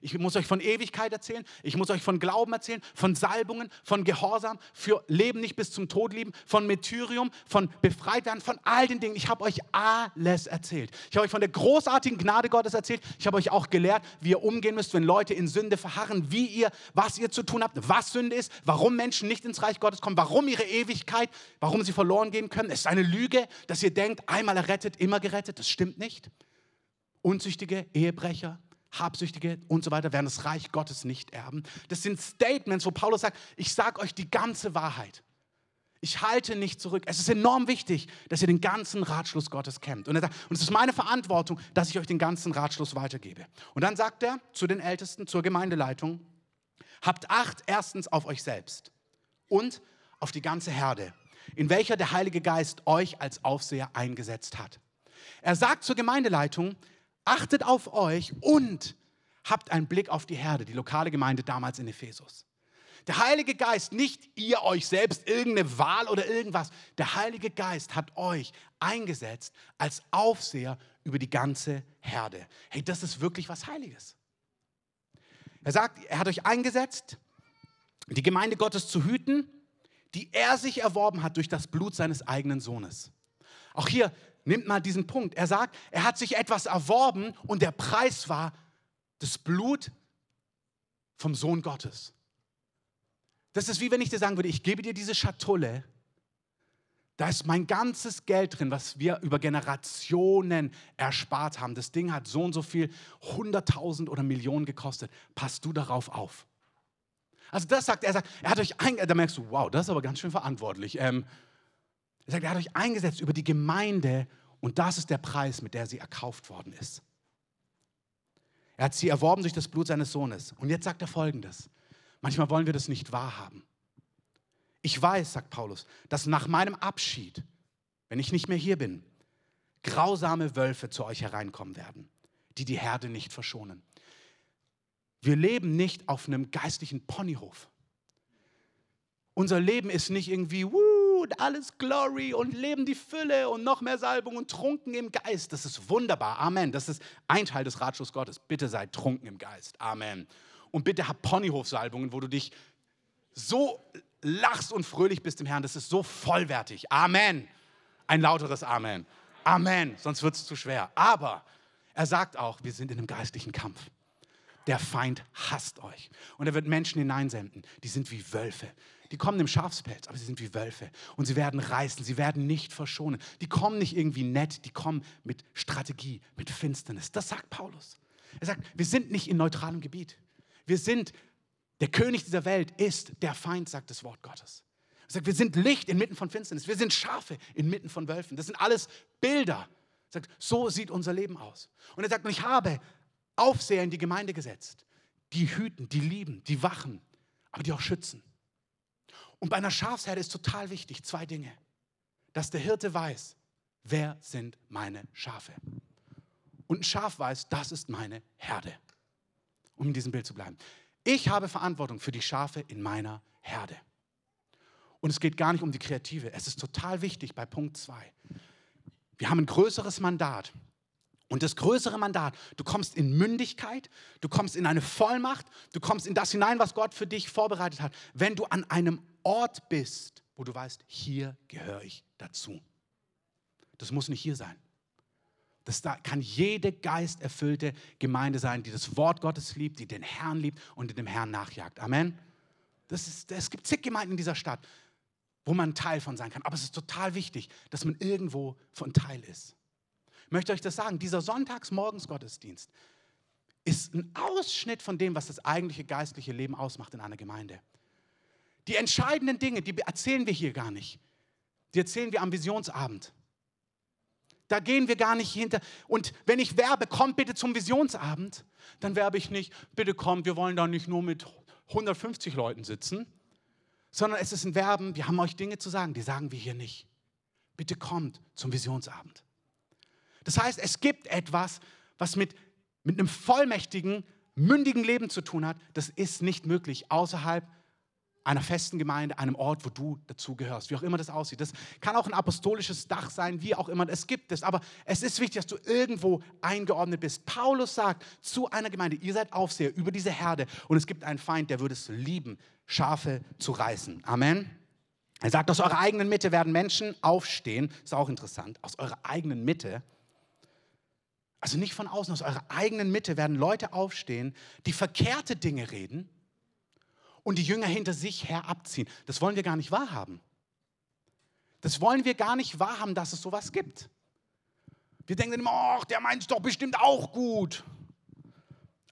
Ich muss euch von Ewigkeit erzählen. Ich muss euch von Glauben erzählen, von Salbungen, von Gehorsam, für Leben nicht bis zum Tod lieben, von Metyrium, von befreit werden, von all den Dingen. Ich habe euch alles erzählt. Ich habe euch von der großartigen Gnade Gottes erzählt. Ich habe euch auch gelehrt, wie ihr umgehen müsst, wenn Leute in Sünde verharren, wie ihr, was ihr zu tun habt, was Sünde ist, warum Menschen nicht ins Reich Gottes kommen, warum ihre Ewigkeit, warum sie verloren gehen können. Es ist eine Lüge, dass ihr denkt, einmal errettet, immer gerettet. Das stimmt nicht. Unzüchtige Ehebrecher, Habsüchtige und so weiter werden das Reich Gottes nicht erben. Das sind Statements, wo Paulus sagt, ich sage euch die ganze Wahrheit. Ich halte nicht zurück. Es ist enorm wichtig, dass ihr den ganzen Ratschluss Gottes kennt. Und er sagt, und es ist meine Verantwortung, dass ich euch den ganzen Ratschluss weitergebe. Und dann sagt er zu den Ältesten, zur Gemeindeleitung, habt Acht erstens auf euch selbst und auf die ganze Herde, in welcher der Heilige Geist euch als Aufseher eingesetzt hat. Er sagt zur Gemeindeleitung, achtet auf euch und habt einen Blick auf die Herde, die lokale Gemeinde damals in Ephesus. Der Heilige Geist, nicht ihr euch selbst, irgendeine Wahl oder irgendwas. Der Heilige Geist hat euch eingesetzt als Aufseher über die ganze Herde. Hey, das ist wirklich was Heiliges. Er sagt, er hat euch eingesetzt, die Gemeinde Gottes zu hüten, die er sich erworben hat durch das Blut seines eigenen Sohnes. Auch hier nimmt mal diesen Punkt. Er sagt, er hat sich etwas erworben und der Preis war das Blut vom Sohn Gottes. Das ist wie wenn ich dir sagen würde, ich gebe dir diese Schatulle, da ist mein ganzes Geld drin, was wir über Generationen erspart haben. Das Ding hat so und so viel, 100.000 oder Millionen gekostet. Passt du darauf auf? Also das sagt er, sagt, er hat euch eingesetzt, da merkst du, wow, das ist aber ganz schön verantwortlich. Ähm, er sagt, er hat euch eingesetzt über die Gemeinde und das ist der Preis, mit der sie erkauft worden ist. Er hat sie erworben durch das Blut seines Sohnes. Und jetzt sagt er folgendes. Manchmal wollen wir das nicht wahrhaben. Ich weiß, sagt Paulus, dass nach meinem Abschied, wenn ich nicht mehr hier bin, grausame Wölfe zu euch hereinkommen werden, die die Herde nicht verschonen. Wir leben nicht auf einem geistlichen Ponyhof. Unser Leben ist nicht irgendwie, wuh, alles Glory und leben die Fülle und noch mehr Salbung und trunken im Geist. Das ist wunderbar. Amen. Das ist ein Teil des Ratschlusses Gottes. Bitte seid trunken im Geist. Amen und bitte hab Ponyhofsalbungen, wo du dich so lachst und fröhlich bist im Herrn. Das ist so vollwertig. Amen. Ein lauteres Amen. Amen. Sonst wird es zu schwer. Aber er sagt auch, wir sind in einem geistlichen Kampf. Der Feind hasst euch. Und er wird Menschen hineinsenden, die sind wie Wölfe. Die kommen im Schafspelz, aber sie sind wie Wölfe. Und sie werden reißen, sie werden nicht verschonen. Die kommen nicht irgendwie nett, die kommen mit Strategie, mit Finsternis. Das sagt Paulus. Er sagt, wir sind nicht in neutralem Gebiet. Wir sind, der König dieser Welt ist der Feind, sagt das Wort Gottes. Er sagt, wir sind Licht inmitten von Finsternis. Wir sind Schafe inmitten von Wölfen. Das sind alles Bilder. Er sagt, so sieht unser Leben aus. Und er sagt, ich habe Aufseher in die Gemeinde gesetzt, die hüten, die lieben, die wachen, aber die auch schützen. Und bei einer Schafsherde ist total wichtig zwei Dinge. Dass der Hirte weiß, wer sind meine Schafe. Und ein Schaf weiß, das ist meine Herde um in diesem Bild zu bleiben. Ich habe Verantwortung für die Schafe in meiner Herde. Und es geht gar nicht um die Kreative. Es ist total wichtig bei Punkt 2. Wir haben ein größeres Mandat. Und das größere Mandat, du kommst in Mündigkeit, du kommst in eine Vollmacht, du kommst in das hinein, was Gott für dich vorbereitet hat, wenn du an einem Ort bist, wo du weißt, hier gehöre ich dazu. Das muss nicht hier sein. Das kann jede geisterfüllte Gemeinde sein, die das Wort Gottes liebt, die den Herrn liebt und dem Herrn nachjagt. Amen. Das ist, es gibt zig Gemeinden in dieser Stadt, wo man Teil von sein kann. Aber es ist total wichtig, dass man irgendwo von Teil ist. Ich möchte euch das sagen, dieser Sonntagsmorgensgottesdienst ist ein Ausschnitt von dem, was das eigentliche geistliche Leben ausmacht in einer Gemeinde. Die entscheidenden Dinge, die erzählen wir hier gar nicht. Die erzählen wir am Visionsabend. Da gehen wir gar nicht hinter. Und wenn ich werbe, kommt bitte zum Visionsabend, dann werbe ich nicht, bitte kommt, wir wollen da nicht nur mit 150 Leuten sitzen, sondern es ist ein Werben, wir haben euch Dinge zu sagen, die sagen wir hier nicht. Bitte kommt zum Visionsabend. Das heißt, es gibt etwas, was mit, mit einem vollmächtigen, mündigen Leben zu tun hat. Das ist nicht möglich außerhalb einer festen Gemeinde, einem Ort, wo du dazu gehörst, wie auch immer das aussieht. Das kann auch ein apostolisches Dach sein, wie auch immer. Es gibt es, aber es ist wichtig, dass du irgendwo eingeordnet bist. Paulus sagt zu einer Gemeinde, ihr seid Aufseher über diese Herde und es gibt einen Feind, der würde es lieben, Schafe zu reißen. Amen. Er sagt, aus eurer eigenen Mitte werden Menschen aufstehen, ist auch interessant, aus eurer eigenen Mitte. Also nicht von außen, aus eurer eigenen Mitte werden Leute aufstehen, die verkehrte Dinge reden und die Jünger hinter sich her abziehen. Das wollen wir gar nicht wahrhaben. Das wollen wir gar nicht wahrhaben, dass es sowas gibt. Wir denken immer, der meint es doch bestimmt auch gut.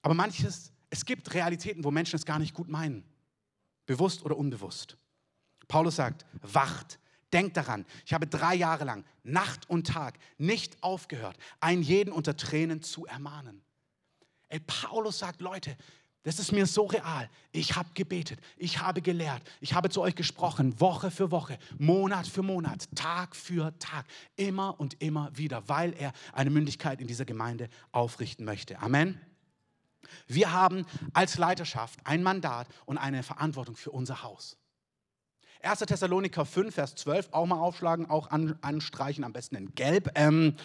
Aber manches, es gibt Realitäten, wo Menschen es gar nicht gut meinen. Bewusst oder unbewusst. Paulus sagt, wacht, denkt daran, ich habe drei Jahre lang, Nacht und Tag, nicht aufgehört, einen jeden unter Tränen zu ermahnen. Ey, Paulus sagt, Leute, das ist mir so real. Ich habe gebetet, ich habe gelehrt, ich habe zu euch gesprochen, Woche für Woche, Monat für Monat, Tag für Tag, immer und immer wieder, weil er eine Mündigkeit in dieser Gemeinde aufrichten möchte. Amen. Wir haben als Leiterschaft ein Mandat und eine Verantwortung für unser Haus. 1. Thessaloniker 5, Vers 12, auch mal aufschlagen, auch an, anstreichen, am besten in Gelb. Ähm,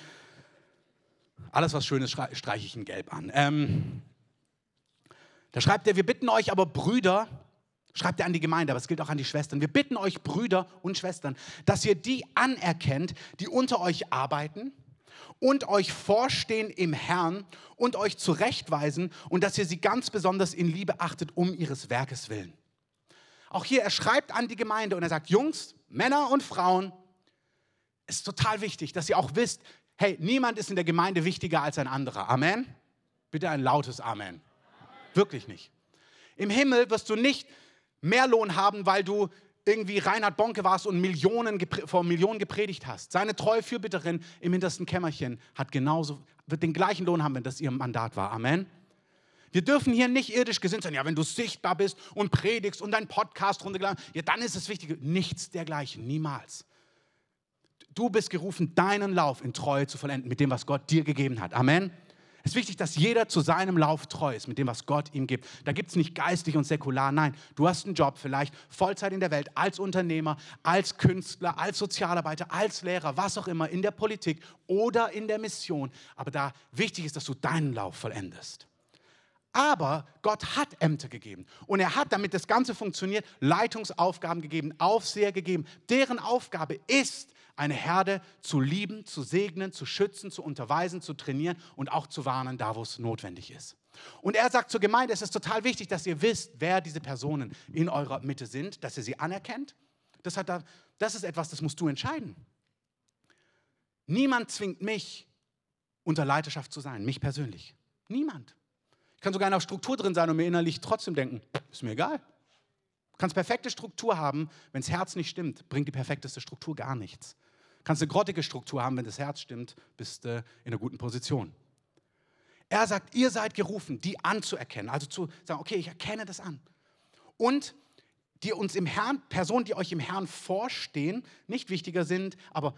alles, was schön ist, streiche ich in Gelb an. Ähm, da schreibt er, wir bitten euch aber Brüder, schreibt er an die Gemeinde, aber es gilt auch an die Schwestern, wir bitten euch Brüder und Schwestern, dass ihr die anerkennt, die unter euch arbeiten und euch vorstehen im Herrn und euch zurechtweisen und dass ihr sie ganz besonders in Liebe achtet um ihres Werkes willen. Auch hier, er schreibt an die Gemeinde und er sagt, Jungs, Männer und Frauen, es ist total wichtig, dass ihr auch wisst, hey, niemand ist in der Gemeinde wichtiger als ein anderer. Amen? Bitte ein lautes Amen. Wirklich nicht. Im Himmel wirst du nicht mehr Lohn haben, weil du irgendwie Reinhard Bonke warst und Millionen vor Millionen gepredigt hast. Seine treue Fürbitterin im hintersten Kämmerchen hat genauso, wird den gleichen Lohn haben, wenn das ihr Mandat war. Amen. Wir dürfen hier nicht irdisch gesinnt sein. Ja, wenn du sichtbar bist und predigst und deinen Podcast runtergeladen, ja, dann ist es wichtig. Nichts dergleichen, niemals. Du bist gerufen, deinen Lauf in Treue zu vollenden mit dem, was Gott dir gegeben hat. Amen. Es ist wichtig, dass jeder zu seinem Lauf treu ist mit dem, was Gott ihm gibt. Da gibt es nicht geistig und säkular. Nein, du hast einen Job vielleicht, Vollzeit in der Welt, als Unternehmer, als Künstler, als Sozialarbeiter, als Lehrer, was auch immer, in der Politik oder in der Mission. Aber da wichtig ist, dass du deinen Lauf vollendest. Aber Gott hat Ämter gegeben. Und er hat, damit das Ganze funktioniert, Leitungsaufgaben gegeben, Aufseher gegeben. Deren Aufgabe ist, eine Herde zu lieben, zu segnen, zu schützen, zu unterweisen, zu trainieren und auch zu warnen, da wo es notwendig ist. Und er sagt zur Gemeinde, es ist total wichtig, dass ihr wisst, wer diese Personen in eurer Mitte sind, dass ihr sie anerkennt. Das, hat da, das ist etwas, das musst du entscheiden. Niemand zwingt mich, unter Leiterschaft zu sein, mich persönlich. Niemand. Ich kann sogar in einer Struktur drin sein und mir innerlich trotzdem denken, ist mir egal. Du kannst perfekte Struktur haben, wenn das Herz nicht stimmt, bringt die perfekteste Struktur gar nichts. Kannst eine grottige Struktur haben, wenn das Herz stimmt, bist du in einer guten Position. Er sagt, ihr seid gerufen, die anzuerkennen, also zu sagen, okay, ich erkenne das an. Und die uns im Herrn, Personen, die euch im Herrn vorstehen, nicht wichtiger sind, aber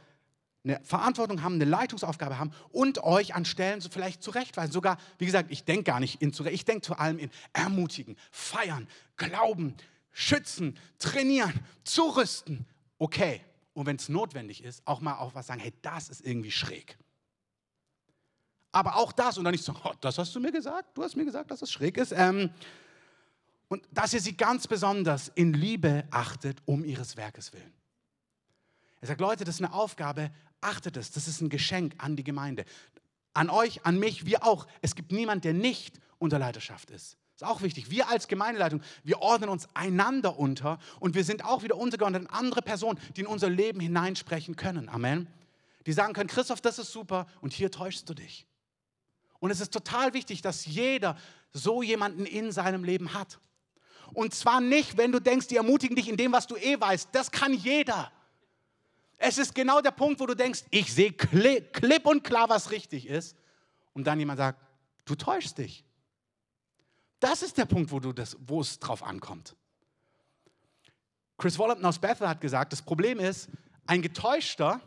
eine Verantwortung haben, eine Leitungsaufgabe haben und euch an Stellen vielleicht zurechtweisen. Sogar, wie gesagt, ich denke gar nicht in zurecht, ich denke vor allem in ermutigen, feiern, glauben, schützen, trainieren, zurüsten. Okay. Und wenn es notwendig ist, auch mal auf was sagen, hey, das ist irgendwie schräg. Aber auch das und dann nicht so, oh, das hast du mir gesagt, du hast mir gesagt, dass es schräg ist. Ähm, und dass ihr sie ganz besonders in Liebe achtet, um ihres Werkes willen. Er sagt, Leute, das ist eine Aufgabe, achtet es, das ist ein Geschenk an die Gemeinde. An euch, an mich, wir auch. Es gibt niemand, der nicht unter Leiterschaft ist. Ist auch wichtig. Wir als Gemeindeleitung, wir ordnen uns einander unter und wir sind auch wieder untergeordnet an andere Personen, die in unser Leben hineinsprechen können. Amen. Die sagen können, Christoph, das ist super und hier täuschst du dich. Und es ist total wichtig, dass jeder so jemanden in seinem Leben hat. Und zwar nicht, wenn du denkst, die ermutigen dich in dem, was du eh weißt. Das kann jeder. Es ist genau der Punkt, wo du denkst, ich sehe klipp und klar, was richtig ist. Und dann jemand sagt, du täuschst dich. Das ist der Punkt, wo, du das, wo es drauf ankommt. Chris Wallerton aus Bethel hat gesagt, das Problem ist, ein Getäuschter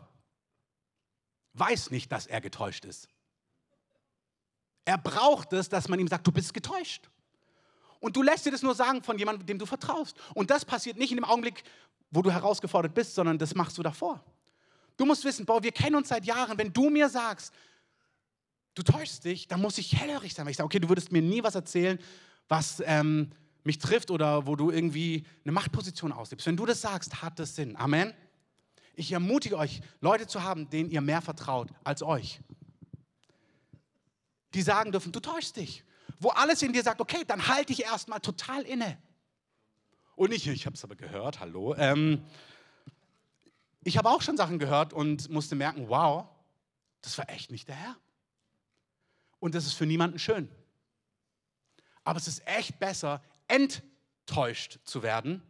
weiß nicht, dass er getäuscht ist. Er braucht es, dass man ihm sagt, du bist getäuscht. Und du lässt dir das nur sagen von jemandem, dem du vertraust. Und das passiert nicht in dem Augenblick, wo du herausgefordert bist, sondern das machst du davor. Du musst wissen, boah, wir kennen uns seit Jahren. Wenn du mir sagst, du täuschst dich, dann muss ich hellhörig sein. Weil ich sage, okay, du würdest mir nie was erzählen, was ähm, mich trifft oder wo du irgendwie eine Machtposition ausgibst. Wenn du das sagst, hat das Sinn. Amen. Ich ermutige euch, Leute zu haben, denen ihr mehr vertraut als euch. Die sagen dürfen, du täuschst dich. Wo alles in dir sagt, okay, dann halte ich erstmal total inne. Und ich, ich habe es aber gehört, hallo. Ähm, ich habe auch schon Sachen gehört und musste merken, wow, das war echt nicht der Herr. Und das ist für niemanden schön. Aber es ist echt besser, enttäuscht zu werden,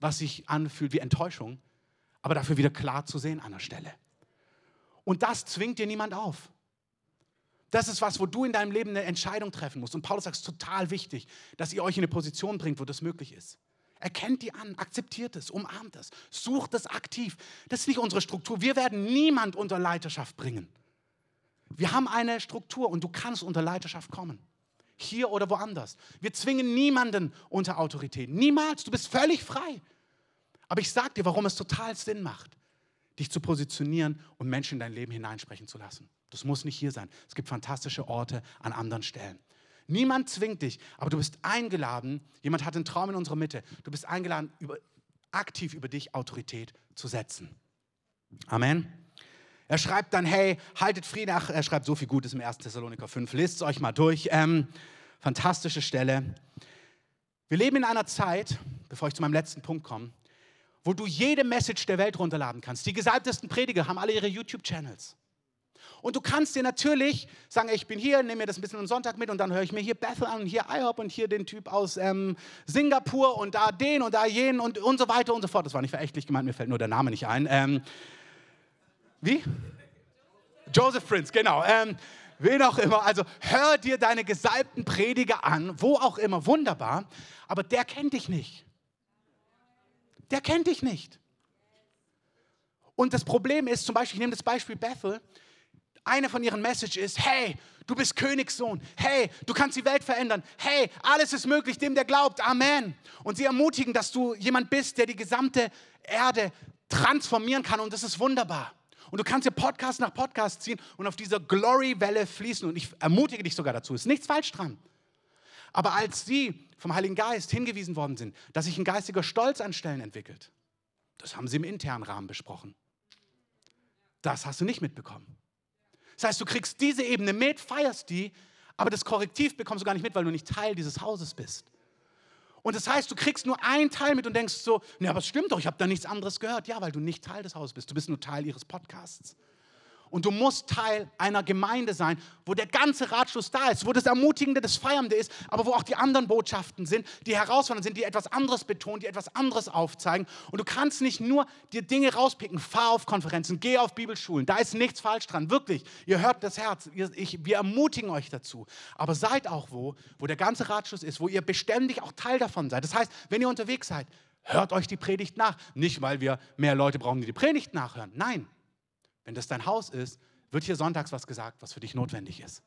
was sich anfühlt wie Enttäuschung, aber dafür wieder klar zu sehen an der Stelle. Und das zwingt dir niemand auf. Das ist was, wo du in deinem Leben eine Entscheidung treffen musst. Und Paulus sagt, es ist total wichtig, dass ihr euch in eine Position bringt, wo das möglich ist. Erkennt die an, akzeptiert es, umarmt es, sucht es aktiv. Das ist nicht unsere Struktur. Wir werden niemand unter Leiterschaft bringen. Wir haben eine Struktur und du kannst unter Leiterschaft kommen. hier oder woanders. Wir zwingen niemanden unter Autorität. Niemals. Du bist völlig frei. Aber ich sage dir, warum es total Sinn macht, dich zu positionieren und Menschen in dein Leben hineinsprechen zu lassen. Das muss nicht hier sein. Es gibt fantastische Orte an anderen Stellen. Niemand zwingt dich, aber du bist eingeladen. Jemand hat einen Traum in unserer Mitte. Du bist eingeladen, über, aktiv über dich Autorität zu setzen. Amen. Er schreibt dann, hey, haltet Frieden. Ach, er schreibt so viel Gutes im 1. Thessaloniker 5. Lest es euch mal durch. Ähm, fantastische Stelle. Wir leben in einer Zeit, bevor ich zu meinem letzten Punkt komme, wo du jede Message der Welt runterladen kannst. Die gesalbtesten Prediger haben alle ihre YouTube-Channels. Und du kannst dir natürlich sagen, ich bin hier, nehme mir das ein bisschen am Sonntag mit und dann höre ich mir hier Bethel an und hier IHOP und hier den Typ aus ähm, Singapur und da den und da jenen und, und so weiter und so fort. Das war nicht verächtlich gemeint, mir fällt nur der Name nicht ein. Ähm, wie? Joseph Prince, genau. Ähm, wen auch immer. Also hör dir deine gesalbten Prediger an, wo auch immer, wunderbar. Aber der kennt dich nicht. Der kennt dich nicht. Und das Problem ist, zum Beispiel, ich nehme das Beispiel Bethel, eine von ihren Messages ist, hey, du bist Königssohn. Hey, du kannst die Welt verändern. Hey, alles ist möglich dem, der glaubt. Amen. Und sie ermutigen, dass du jemand bist, der die gesamte Erde transformieren kann. Und das ist wunderbar. Und du kannst dir Podcast nach Podcast ziehen und auf dieser Glory-Welle fließen. Und ich ermutige dich sogar dazu. Ist nichts falsch dran. Aber als sie vom Heiligen Geist hingewiesen worden sind, dass sich ein geistiger Stolz an Stellen entwickelt, das haben sie im internen Rahmen besprochen. Das hast du nicht mitbekommen. Das heißt, du kriegst diese Ebene mit, feierst die, aber das Korrektiv bekommst du gar nicht mit, weil du nicht Teil dieses Hauses bist. Und das heißt, du kriegst nur einen Teil mit und denkst so, ne, aber es stimmt doch, ich habe da nichts anderes gehört. Ja, weil du nicht Teil des Hauses bist, du bist nur Teil ihres Podcasts. Und du musst Teil einer Gemeinde sein, wo der ganze Ratschluss da ist, wo das Ermutigende, das Feiernde ist, aber wo auch die anderen Botschaften sind, die herausfordernd sind, die etwas anderes betonen, die etwas anderes aufzeigen. Und du kannst nicht nur dir Dinge rauspicken, fahr auf Konferenzen, geh auf Bibelschulen, da ist nichts falsch dran, wirklich. Ihr hört das Herz, ich, wir ermutigen euch dazu. Aber seid auch wo, wo der ganze Ratschluss ist, wo ihr beständig auch Teil davon seid. Das heißt, wenn ihr unterwegs seid, hört euch die Predigt nach. Nicht, weil wir mehr Leute brauchen, die die Predigt nachhören. Nein, wenn das dein Haus ist, wird hier sonntags was gesagt, was für dich notwendig ist.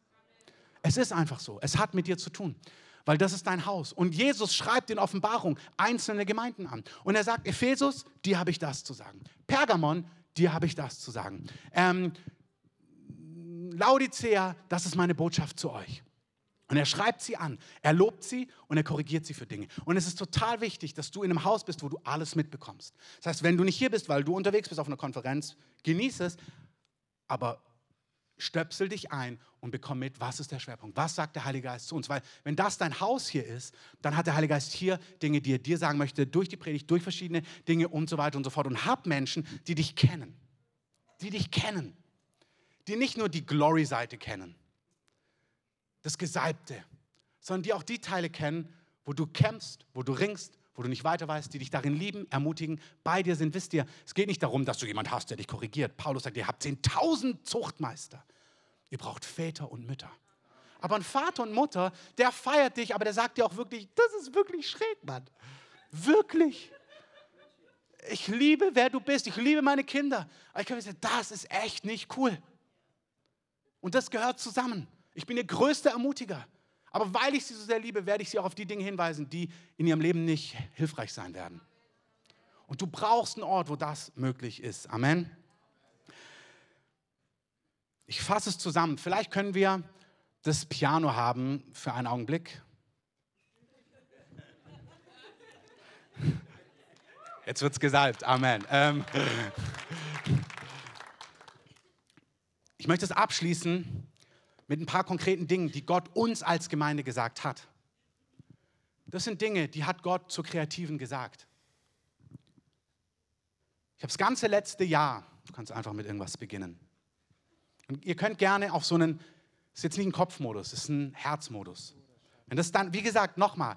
Es ist einfach so. Es hat mit dir zu tun, weil das ist dein Haus. Und Jesus schreibt in Offenbarung einzelne Gemeinden an. Und er sagt, Ephesus, dir habe ich das zu sagen. Pergamon, dir habe ich das zu sagen. Ähm, Laodicea, das ist meine Botschaft zu euch. Und er schreibt sie an, er lobt sie und er korrigiert sie für Dinge. Und es ist total wichtig, dass du in einem Haus bist, wo du alles mitbekommst. Das heißt, wenn du nicht hier bist, weil du unterwegs bist auf einer Konferenz, genieße es, aber stöpsel dich ein und bekomm mit, was ist der Schwerpunkt, was sagt der Heilige Geist zu uns. Weil wenn das dein Haus hier ist, dann hat der Heilige Geist hier Dinge, die er dir sagen möchte, durch die Predigt, durch verschiedene Dinge und so weiter und so fort. Und hab Menschen, die dich kennen, die dich kennen, die nicht nur die Glory-Seite kennen, das Gesalbte, sondern die auch die Teile kennen, wo du kämpfst, wo du ringst, wo du nicht weiter weißt, die dich darin lieben, ermutigen, bei dir sind. Wisst ihr, es geht nicht darum, dass du jemand hast, der dich korrigiert. Paulus sagt, ihr habt 10.000 Zuchtmeister. Ihr braucht Väter und Mütter. Aber ein Vater und Mutter, der feiert dich, aber der sagt dir auch wirklich, das ist wirklich schräg, Mann. Wirklich. Ich liebe, wer du bist. Ich liebe meine Kinder. Aber ich kann mir sagen, das ist echt nicht cool. Und das gehört zusammen. Ich bin ihr größter Ermutiger. Aber weil ich sie so sehr liebe, werde ich sie auch auf die Dinge hinweisen, die in ihrem Leben nicht hilfreich sein werden. Und du brauchst einen Ort, wo das möglich ist. Amen. Ich fasse es zusammen. Vielleicht können wir das Piano haben für einen Augenblick. Jetzt wird es gesalbt. Amen. Ähm ich möchte es abschließen mit ein paar konkreten Dingen, die Gott uns als Gemeinde gesagt hat. Das sind Dinge, die hat Gott zur Kreativen gesagt. Ich habe das ganze letzte Jahr, du kannst einfach mit irgendwas beginnen. Und ihr könnt gerne auf so einen, das ist jetzt nicht ein Kopfmodus, das ist ein Herzmodus. Wenn das dann, wie gesagt, nochmal,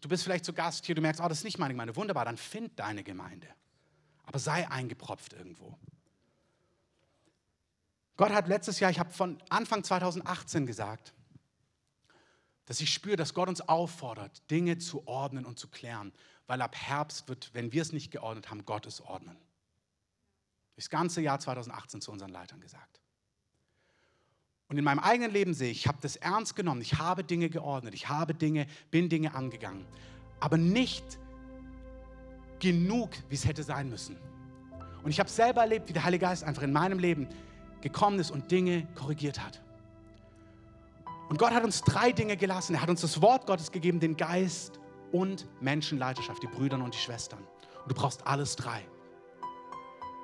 du bist vielleicht zu Gast hier, du merkst, oh, das ist nicht meine Gemeinde, wunderbar, dann find deine Gemeinde. Aber sei eingepropft irgendwo. Gott hat letztes Jahr, ich habe von Anfang 2018 gesagt, dass ich spüre, dass Gott uns auffordert, Dinge zu ordnen und zu klären, weil ab Herbst wird, wenn wir es nicht geordnet haben, Gott es ordnen. Das ganze Jahr 2018 zu unseren Leitern gesagt. Und in meinem eigenen Leben sehe ich, ich habe das ernst genommen, ich habe Dinge geordnet, ich habe Dinge, bin Dinge angegangen, aber nicht genug, wie es hätte sein müssen. Und ich habe selber erlebt, wie der Heilige Geist einfach in meinem Leben gekommen ist und Dinge korrigiert hat. Und Gott hat uns drei Dinge gelassen. Er hat uns das Wort Gottes gegeben, den Geist und Menschenleiterschaft, die Brüder und die Schwestern. Und du brauchst alles drei.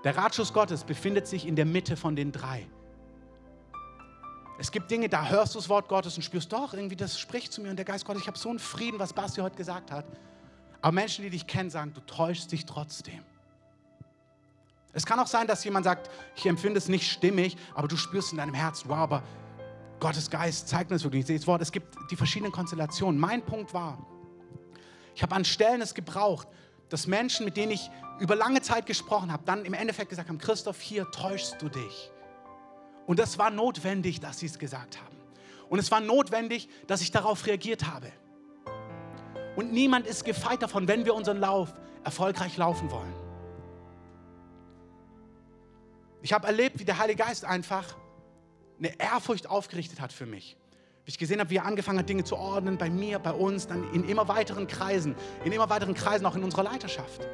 Der Ratschluss Gottes befindet sich in der Mitte von den drei. Es gibt Dinge, da hörst du das Wort Gottes und spürst doch, irgendwie, das spricht zu mir und der Geist Gottes, ich habe so einen Frieden, was Basti heute gesagt hat. Aber Menschen, die dich kennen, sagen, du täuschst dich trotzdem. Es kann auch sein, dass jemand sagt, ich empfinde es nicht stimmig, aber du spürst in deinem Herzen, wow, aber Gottes Geist zeigt mir das wirklich. Ich sehe das Wort, es gibt die verschiedenen Konstellationen. Mein Punkt war, ich habe an Stellen es gebraucht, dass Menschen, mit denen ich über lange Zeit gesprochen habe, dann im Endeffekt gesagt haben, Christoph, hier täuschst du dich. Und das war notwendig, dass sie es gesagt haben. Und es war notwendig, dass ich darauf reagiert habe. Und niemand ist gefeit davon, wenn wir unseren Lauf erfolgreich laufen wollen. Ich habe erlebt, wie der Heilige Geist einfach eine Ehrfurcht aufgerichtet hat für mich. Wie ich gesehen habe, wie er angefangen hat, Dinge zu ordnen, bei mir, bei uns, dann in immer weiteren Kreisen, in immer weiteren Kreisen auch in unserer Leiterschaft.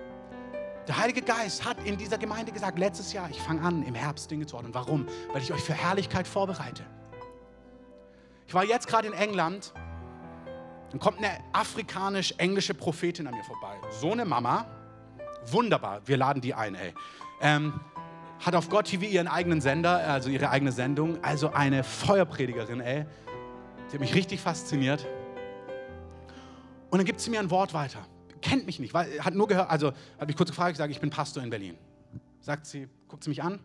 Der Heilige Geist hat in dieser Gemeinde gesagt, letztes Jahr, ich fange an, im Herbst Dinge zu ordnen. Warum? Weil ich euch für Herrlichkeit vorbereite. Ich war jetzt gerade in England, dann kommt eine afrikanisch-englische Prophetin an mir vorbei. So eine Mama, wunderbar, wir laden die ein, ey. Ähm, hat auf Gott TV ihren eigenen Sender, also ihre eigene Sendung, also eine Feuerpredigerin, ey. Sie hat mich richtig fasziniert. Und dann gibt sie mir ein Wort weiter kennt mich nicht, weil, hat nur gehört, also hat mich kurz gefragt, ich sage, ich bin Pastor in Berlin. Sagt sie, guckt sie mich an.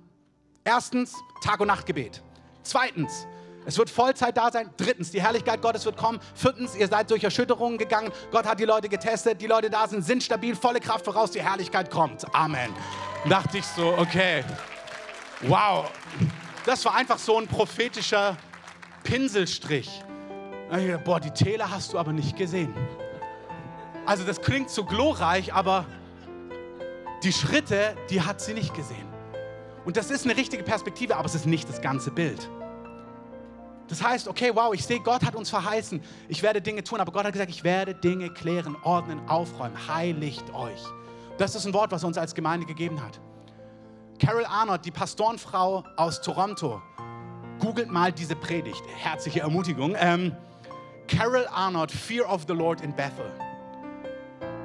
Erstens, Tag- und Nachtgebet. Zweitens, es wird Vollzeit da sein. Drittens, die Herrlichkeit Gottes wird kommen. Viertens, ihr seid durch Erschütterungen gegangen. Gott hat die Leute getestet. Die Leute da sind, sind stabil, volle Kraft voraus. Die Herrlichkeit kommt. Amen. dachte ich so, okay, wow. Das war einfach so ein prophetischer Pinselstrich. Boah, die Täler hast du aber nicht gesehen. Also das klingt so glorreich, aber die Schritte, die hat sie nicht gesehen. Und das ist eine richtige Perspektive, aber es ist nicht das ganze Bild. Das heißt, okay, wow, ich sehe, Gott hat uns verheißen, ich werde Dinge tun, aber Gott hat gesagt, ich werde Dinge klären, ordnen, aufräumen, heiligt euch. Das ist ein Wort, was er uns als Gemeinde gegeben hat. Carol Arnott, die Pastorenfrau aus Toronto, googelt mal diese Predigt, herzliche Ermutigung. Ähm, Carol Arnott, Fear of the Lord in Bethel.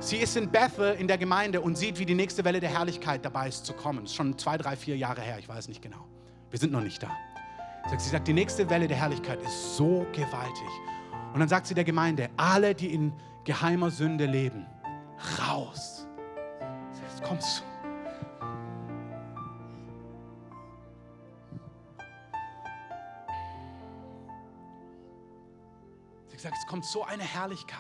Sie ist in Bethel in der Gemeinde und sieht, wie die nächste Welle der Herrlichkeit dabei ist zu kommen. Das ist schon zwei, drei, vier Jahre her, ich weiß nicht genau. Wir sind noch nicht da. Sie sagt, die nächste Welle der Herrlichkeit ist so gewaltig. Und dann sagt sie der Gemeinde, alle, die in geheimer Sünde leben, raus. Jetzt kommst du. Sie sagt, es kommt so eine Herrlichkeit.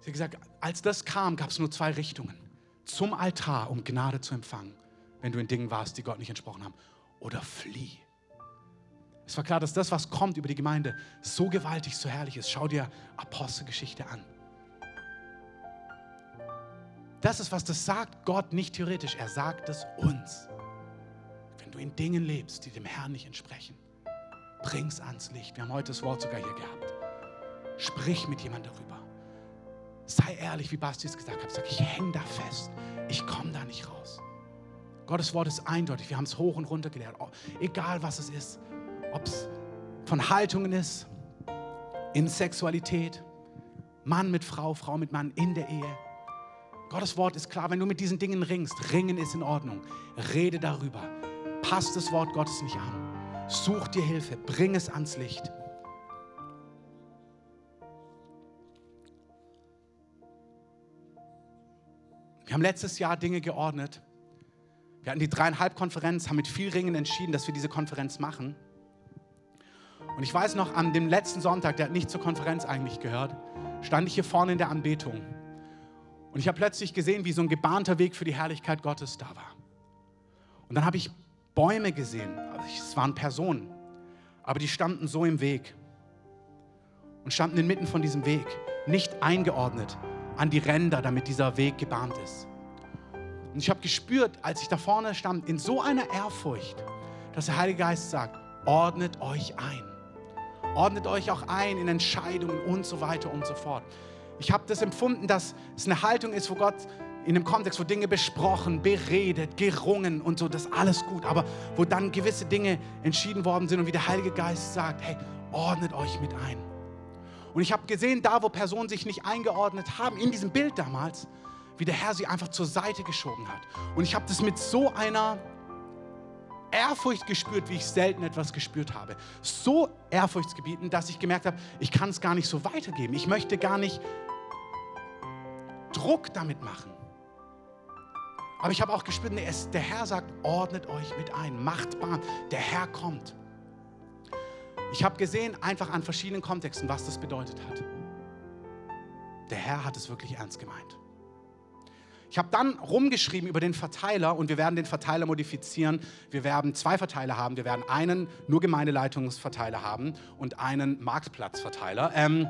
Sie hat gesagt, als das kam, gab es nur zwei Richtungen. Zum Altar, um Gnade zu empfangen, wenn du in Dingen warst, die Gott nicht entsprochen haben. Oder flieh. Es war klar, dass das, was kommt über die Gemeinde, so gewaltig, so herrlich ist. Schau dir Apostelgeschichte an. Das ist, was das sagt Gott nicht theoretisch. Er sagt es uns. Wenn du in Dingen lebst, die dem Herrn nicht entsprechen, bring's ans Licht. Wir haben heute das Wort sogar hier gehabt. Sprich mit jemandem darüber. Sei ehrlich, wie Basti es gesagt hat. Sag, ich hänge da fest. Ich komme da nicht raus. Gottes Wort ist eindeutig. Wir haben es hoch und runter gelehrt. Egal was es ist. Ob es von Haltungen ist, in Sexualität, Mann mit Frau, Frau mit Mann in der Ehe. Gottes Wort ist klar, wenn du mit diesen Dingen ringst, ringen ist in Ordnung. Rede darüber. Passt das Wort Gottes nicht an. Such dir Hilfe, bring es ans Licht. Wir haben letztes Jahr Dinge geordnet. Wir hatten die dreieinhalb Konferenz, haben mit viel Ringen entschieden, dass wir diese Konferenz machen. Und ich weiß noch, an dem letzten Sonntag, der hat nicht zur Konferenz eigentlich gehört, stand ich hier vorne in der Anbetung. Und ich habe plötzlich gesehen, wie so ein gebahnter Weg für die Herrlichkeit Gottes da war. Und dann habe ich Bäume gesehen. Also es waren Personen, aber die standen so im Weg und standen inmitten von diesem Weg, nicht eingeordnet, an die Ränder, damit dieser Weg gebahnt ist. Und ich habe gespürt, als ich da vorne stand, in so einer Ehrfurcht, dass der Heilige Geist sagt, ordnet euch ein. Ordnet euch auch ein in Entscheidungen und so weiter und so fort. Ich habe das empfunden, dass es eine Haltung ist, wo Gott in einem Kontext, wo Dinge besprochen, beredet, gerungen und so, das alles gut, aber wo dann gewisse Dinge entschieden worden sind und wie der Heilige Geist sagt, hey, ordnet euch mit ein. Und ich habe gesehen, da wo Personen sich nicht eingeordnet haben, in diesem Bild damals, wie der Herr sie einfach zur Seite geschoben hat. Und ich habe das mit so einer Ehrfurcht gespürt, wie ich selten etwas gespürt habe. So ehrfurchtsgebietend, dass ich gemerkt habe, ich kann es gar nicht so weitergeben. Ich möchte gar nicht Druck damit machen. Aber ich habe auch gespürt, nee, es, der Herr sagt, ordnet euch mit ein, macht Bahn. Der Herr kommt. Ich habe gesehen, einfach an verschiedenen Kontexten, was das bedeutet hat. Der Herr hat es wirklich ernst gemeint. Ich habe dann rumgeschrieben über den Verteiler und wir werden den Verteiler modifizieren. Wir werden zwei Verteiler haben. Wir werden einen nur Gemeindeleitungsverteiler haben und einen Marktplatzverteiler, ähm,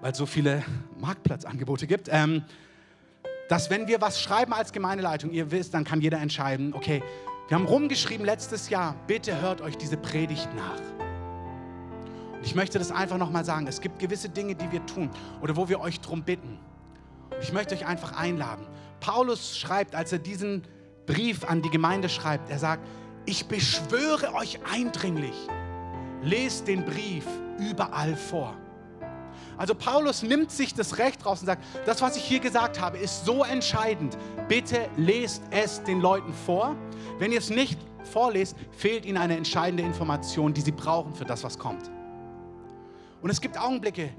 weil es so viele Marktplatzangebote gibt. Ähm, dass wenn wir was schreiben als Gemeindeleitung, ihr wisst, dann kann jeder entscheiden, okay, wir haben rumgeschrieben letztes Jahr, bitte hört euch diese Predigt nach. Und ich möchte das einfach nochmal sagen, es gibt gewisse Dinge, die wir tun oder wo wir euch darum bitten. Und ich möchte euch einfach einladen. Paulus schreibt, als er diesen Brief an die Gemeinde schreibt, er sagt, ich beschwöre euch eindringlich, lest den Brief überall vor. Also Paulus nimmt sich das Recht raus und sagt, das, was ich hier gesagt habe, ist so entscheidend. Bitte lest es den Leuten vor. Wenn ihr es nicht vorlest, fehlt ihnen eine entscheidende Information, die sie brauchen für das, was kommt. Und es gibt Augenblicke,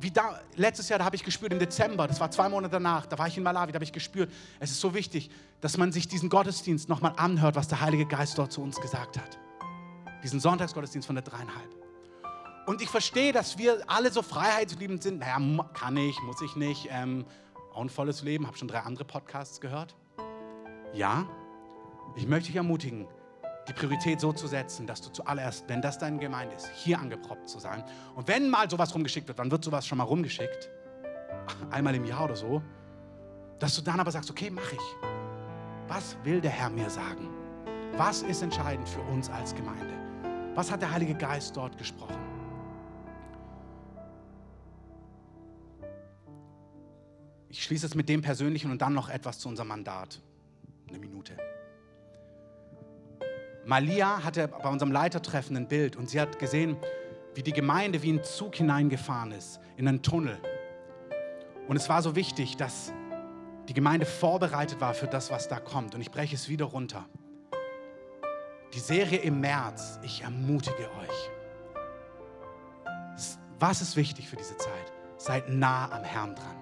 wie da, letztes Jahr, da habe ich gespürt, im Dezember, das war zwei Monate danach, da war ich in Malawi, da habe ich gespürt, es ist so wichtig, dass man sich diesen Gottesdienst nochmal anhört, was der Heilige Geist dort zu uns gesagt hat. Diesen Sonntagsgottesdienst von der dreieinhalb. Und ich verstehe, dass wir alle so freiheitsliebend sind. Naja, kann ich, muss ich nicht. Ähm, auch ein volles Leben, habe schon drei andere Podcasts gehört. Ja, ich möchte dich ermutigen, die Priorität so zu setzen, dass du zuallererst, wenn das deine Gemeinde ist, hier angeproppt zu sein. Und wenn mal sowas rumgeschickt wird, dann wird sowas schon mal rumgeschickt, einmal im Jahr oder so, dass du dann aber sagst, okay, mache ich. Was will der Herr mir sagen? Was ist entscheidend für uns als Gemeinde? Was hat der Heilige Geist dort gesprochen? Ich schließe es mit dem Persönlichen und dann noch etwas zu unserem Mandat. Eine Minute. Malia hatte bei unserem Leitertreffen ein Bild und sie hat gesehen, wie die Gemeinde wie ein Zug hineingefahren ist in einen Tunnel. Und es war so wichtig, dass die Gemeinde vorbereitet war für das, was da kommt. Und ich breche es wieder runter. Die Serie im März, ich ermutige euch. Was ist wichtig für diese Zeit? Seid nah am Herrn dran.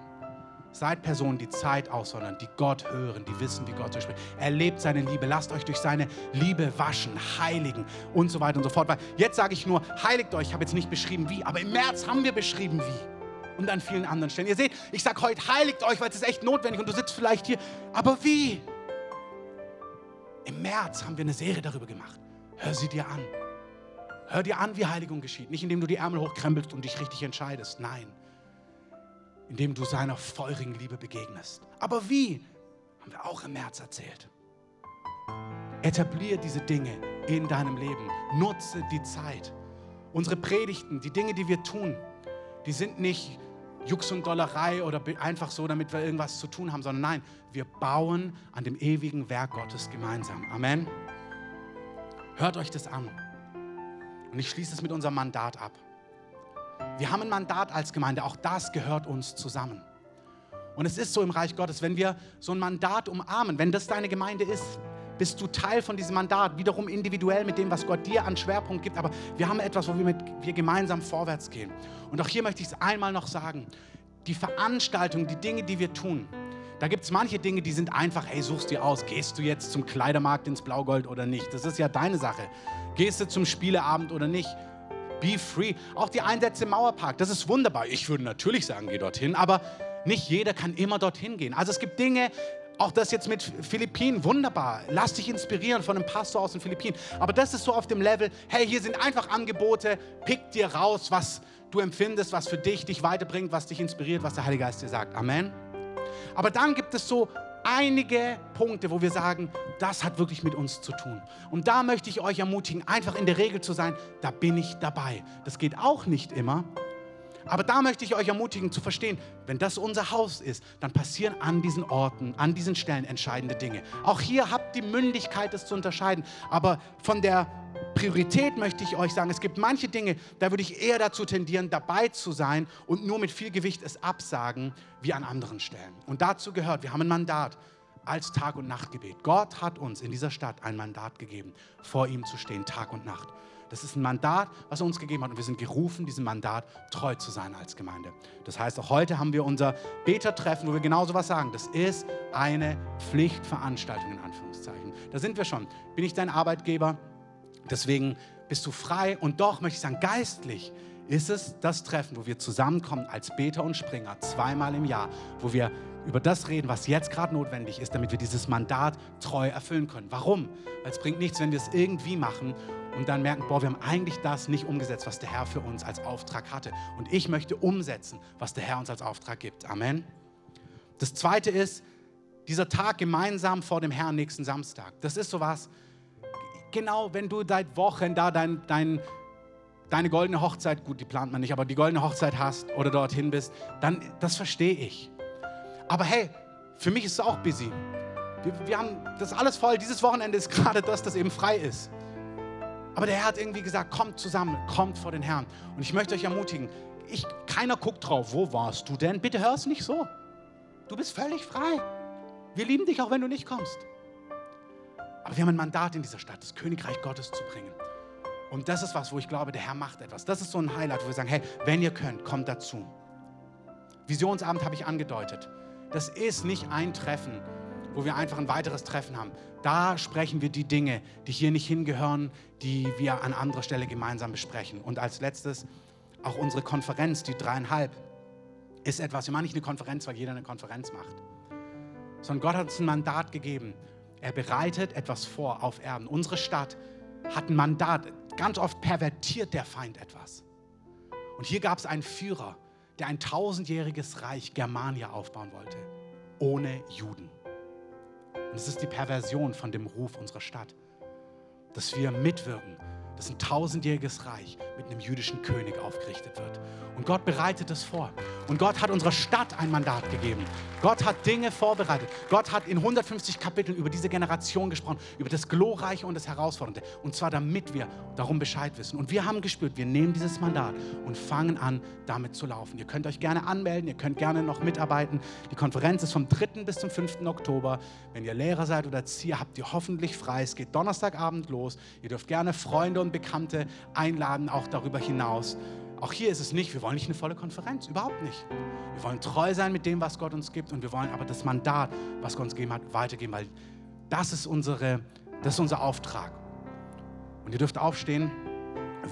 Seid Personen, die Zeit aussondern, die Gott hören, die wissen, wie Gott so spricht. Erlebt seine Liebe, lasst euch durch seine Liebe waschen, heiligen und so weiter und so fort. Weil jetzt sage ich nur, heiligt euch. Ich habe jetzt nicht beschrieben, wie, aber im März haben wir beschrieben, wie. Und an vielen anderen Stellen. Ihr seht, ich sage heute, heiligt euch, weil es ist echt notwendig und du sitzt vielleicht hier. Aber wie? Im März haben wir eine Serie darüber gemacht. Hör sie dir an. Hör dir an, wie Heiligung geschieht. Nicht indem du die Ärmel hochkrempelst und dich richtig entscheidest. Nein indem du seiner feurigen Liebe begegnest. Aber wie? Haben wir auch im März erzählt. Etablier diese Dinge in deinem Leben. Nutze die Zeit. Unsere Predigten, die Dinge, die wir tun, die sind nicht Jux und Dollerei oder einfach so, damit wir irgendwas zu tun haben, sondern nein, wir bauen an dem ewigen Werk Gottes gemeinsam. Amen. Hört euch das an. Und ich schließe es mit unserem Mandat ab. Wir haben ein Mandat als Gemeinde, auch das gehört uns zusammen. Und es ist so im Reich Gottes, wenn wir so ein Mandat umarmen, wenn das deine Gemeinde ist, bist du Teil von diesem Mandat, wiederum individuell mit dem, was Gott dir an Schwerpunkt gibt. Aber wir haben etwas, wo wir, mit, wir gemeinsam vorwärts gehen. Und auch hier möchte ich es einmal noch sagen. Die Veranstaltung, die Dinge, die wir tun, da gibt es manche Dinge, die sind einfach, hey, suchst dir aus, gehst du jetzt zum Kleidermarkt ins Blaugold oder nicht? Das ist ja deine Sache. Gehst du zum Spieleabend oder nicht? Be free. Auch die Einsätze im Mauerpark, das ist wunderbar. Ich würde natürlich sagen, geh dorthin, aber nicht jeder kann immer dorthin gehen. Also es gibt Dinge, auch das jetzt mit Philippinen, wunderbar. Lass dich inspirieren von einem Pastor aus den Philippinen. Aber das ist so auf dem Level, hey, hier sind einfach Angebote, pick dir raus, was du empfindest, was für dich dich weiterbringt, was dich inspiriert, was der Heilige Geist dir sagt. Amen. Aber dann gibt es so einige Punkte, wo wir sagen, das hat wirklich mit uns zu tun. Und da möchte ich euch ermutigen, einfach in der Regel zu sein, da bin ich dabei. Das geht auch nicht immer. Aber da möchte ich euch ermutigen zu verstehen, wenn das unser Haus ist, dann passieren an diesen Orten, an diesen Stellen entscheidende Dinge. Auch hier habt die Mündigkeit, das zu unterscheiden. Aber von der Priorität möchte ich euch sagen, es gibt manche Dinge, da würde ich eher dazu tendieren, dabei zu sein und nur mit viel Gewicht es absagen, wie an anderen Stellen. Und dazu gehört, wir haben ein Mandat als Tag- und Nachtgebet. Gott hat uns in dieser Stadt ein Mandat gegeben, vor ihm zu stehen, Tag und Nacht. Das ist ein Mandat, was er uns gegeben hat. Und wir sind gerufen, diesem Mandat treu zu sein als Gemeinde. Das heißt, auch heute haben wir unser Betertreffen, wo wir genau so was sagen. Das ist eine Pflichtveranstaltung in Anführungszeichen. Da sind wir schon. Bin ich dein Arbeitgeber? Deswegen bist du frei. Und doch möchte ich sagen, geistlich ist es das Treffen, wo wir zusammenkommen als Beter und Springer zweimal im Jahr, wo wir über das reden, was jetzt gerade notwendig ist, damit wir dieses Mandat treu erfüllen können. Warum? Weil es bringt nichts, wenn wir es irgendwie machen und dann merken, boah, wir haben eigentlich das nicht umgesetzt, was der Herr für uns als Auftrag hatte. Und ich möchte umsetzen, was der Herr uns als Auftrag gibt. Amen. Das zweite ist, dieser Tag gemeinsam vor dem Herrn nächsten Samstag. Das ist sowas, genau, wenn du seit Wochen da dein, dein, deine goldene Hochzeit, gut, die plant man nicht, aber die goldene Hochzeit hast oder dorthin bist, dann, das verstehe ich. Aber hey, für mich ist es auch busy. Wir, wir haben das alles voll. Dieses Wochenende ist gerade das, das eben frei ist. Aber der Herr hat irgendwie gesagt, kommt zusammen, kommt vor den Herrn. Und ich möchte euch ermutigen, ich, keiner guckt drauf, wo warst du denn? Bitte hör es nicht so. Du bist völlig frei. Wir lieben dich, auch wenn du nicht kommst. Aber wir haben ein Mandat in dieser Stadt, das Königreich Gottes zu bringen. Und das ist was, wo ich glaube, der Herr macht etwas. Das ist so ein Highlight, wo wir sagen, hey, wenn ihr könnt, kommt dazu. Visionsabend habe ich angedeutet. Das ist nicht ein Treffen, wo wir einfach ein weiteres Treffen haben. Da sprechen wir die Dinge, die hier nicht hingehören, die wir an anderer Stelle gemeinsam besprechen. Und als letztes auch unsere Konferenz, die dreieinhalb, ist etwas, wir machen nicht eine Konferenz, weil jeder eine Konferenz macht, sondern Gott hat uns ein Mandat gegeben. Er bereitet etwas vor auf Erden. Unsere Stadt hat ein Mandat. Ganz oft pervertiert der Feind etwas. Und hier gab es einen Führer, der ein tausendjähriges Reich Germania aufbauen wollte, ohne Juden. Und es ist die Perversion von dem Ruf unserer Stadt, dass wir mitwirken, dass ein tausendjähriges Reich mit einem jüdischen König aufgerichtet wird. Und Gott bereitet es vor. Und Gott hat unserer Stadt ein Mandat gegeben. Gott hat Dinge vorbereitet. Gott hat in 150 Kapiteln über diese Generation gesprochen, über das Glorreiche und das Herausfordernde. Und zwar damit wir darum Bescheid wissen. Und wir haben gespürt, wir nehmen dieses Mandat und fangen an, damit zu laufen. Ihr könnt euch gerne anmelden, ihr könnt gerne noch mitarbeiten. Die Konferenz ist vom 3. bis zum 5. Oktober. Wenn ihr Lehrer seid oder Erzieher, habt ihr hoffentlich frei. Es geht Donnerstagabend los. Ihr dürft gerne Freunde und Bekannte einladen, auch darüber hinaus. Auch hier ist es nicht, wir wollen nicht eine volle Konferenz, überhaupt nicht. Wir wollen treu sein mit dem, was Gott uns gibt und wir wollen aber das Mandat, was Gott uns gegeben hat, weitergeben, weil das ist, unsere, das ist unser Auftrag. Und ihr dürft aufstehen,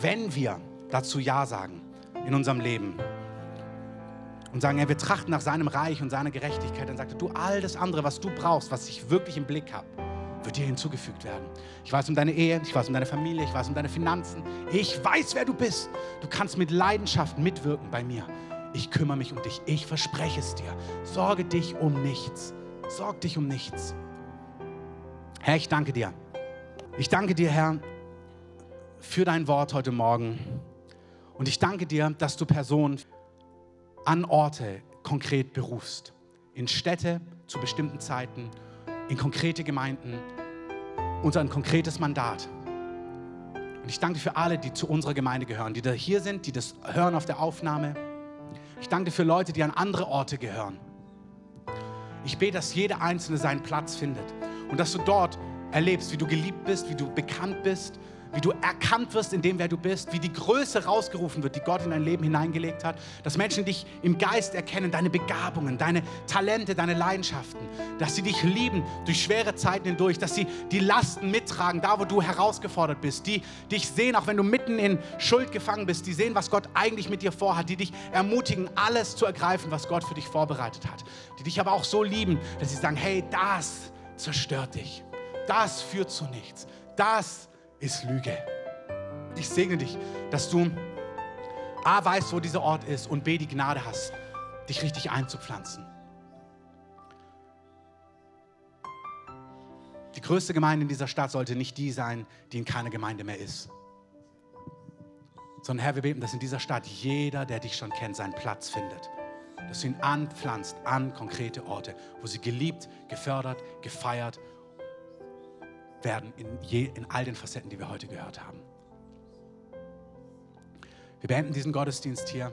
wenn wir dazu Ja sagen in unserem Leben und sagen, ja, wir trachten nach seinem Reich und seiner Gerechtigkeit, dann sagt er, du, all das andere, was du brauchst, was ich wirklich im Blick habe, wird dir hinzugefügt werden. Ich weiß um deine Ehe, ich weiß um deine Familie, ich weiß um deine Finanzen. Ich weiß, wer du bist. Du kannst mit Leidenschaft mitwirken bei mir. Ich kümmere mich um dich. Ich verspreche es dir. Sorge dich um nichts. Sorg dich um nichts. Herr, ich danke dir. Ich danke dir, Herr, für dein Wort heute Morgen. Und ich danke dir, dass du Personen an Orte konkret berufst. In Städte zu bestimmten Zeiten in konkrete Gemeinden, unser konkretes Mandat. Und ich danke für alle, die zu unserer Gemeinde gehören, die da hier sind, die das hören auf der Aufnahme. Ich danke für Leute, die an andere Orte gehören. Ich bete, dass jeder Einzelne seinen Platz findet und dass du dort erlebst, wie du geliebt bist, wie du bekannt bist, wie du erkannt wirst in dem, wer du bist, wie die Größe rausgerufen wird, die Gott in dein Leben hineingelegt hat, dass Menschen dich im Geist erkennen, deine Begabungen, deine Talente, deine Leidenschaften, dass sie dich lieben durch schwere Zeiten hindurch, dass sie die Lasten mittragen, da wo du herausgefordert bist, die dich sehen, auch wenn du mitten in Schuld gefangen bist, die sehen, was Gott eigentlich mit dir vorhat, die dich ermutigen, alles zu ergreifen, was Gott für dich vorbereitet hat, die dich aber auch so lieben, dass sie sagen, hey, das zerstört dich, das führt zu nichts, das ist Lüge. Ich segne dich, dass du A weißt, wo dieser Ort ist und B die Gnade hast, dich richtig einzupflanzen. Die größte Gemeinde in dieser Stadt sollte nicht die sein, die in keiner Gemeinde mehr ist. Sondern Herr, wir beten, dass in dieser Stadt jeder, der dich schon kennt, seinen Platz findet. Dass du ihn anpflanzt an konkrete Orte, wo sie geliebt, gefördert, gefeiert werden in, je, in all den Facetten, die wir heute gehört haben. Wir beenden diesen Gottesdienst hier.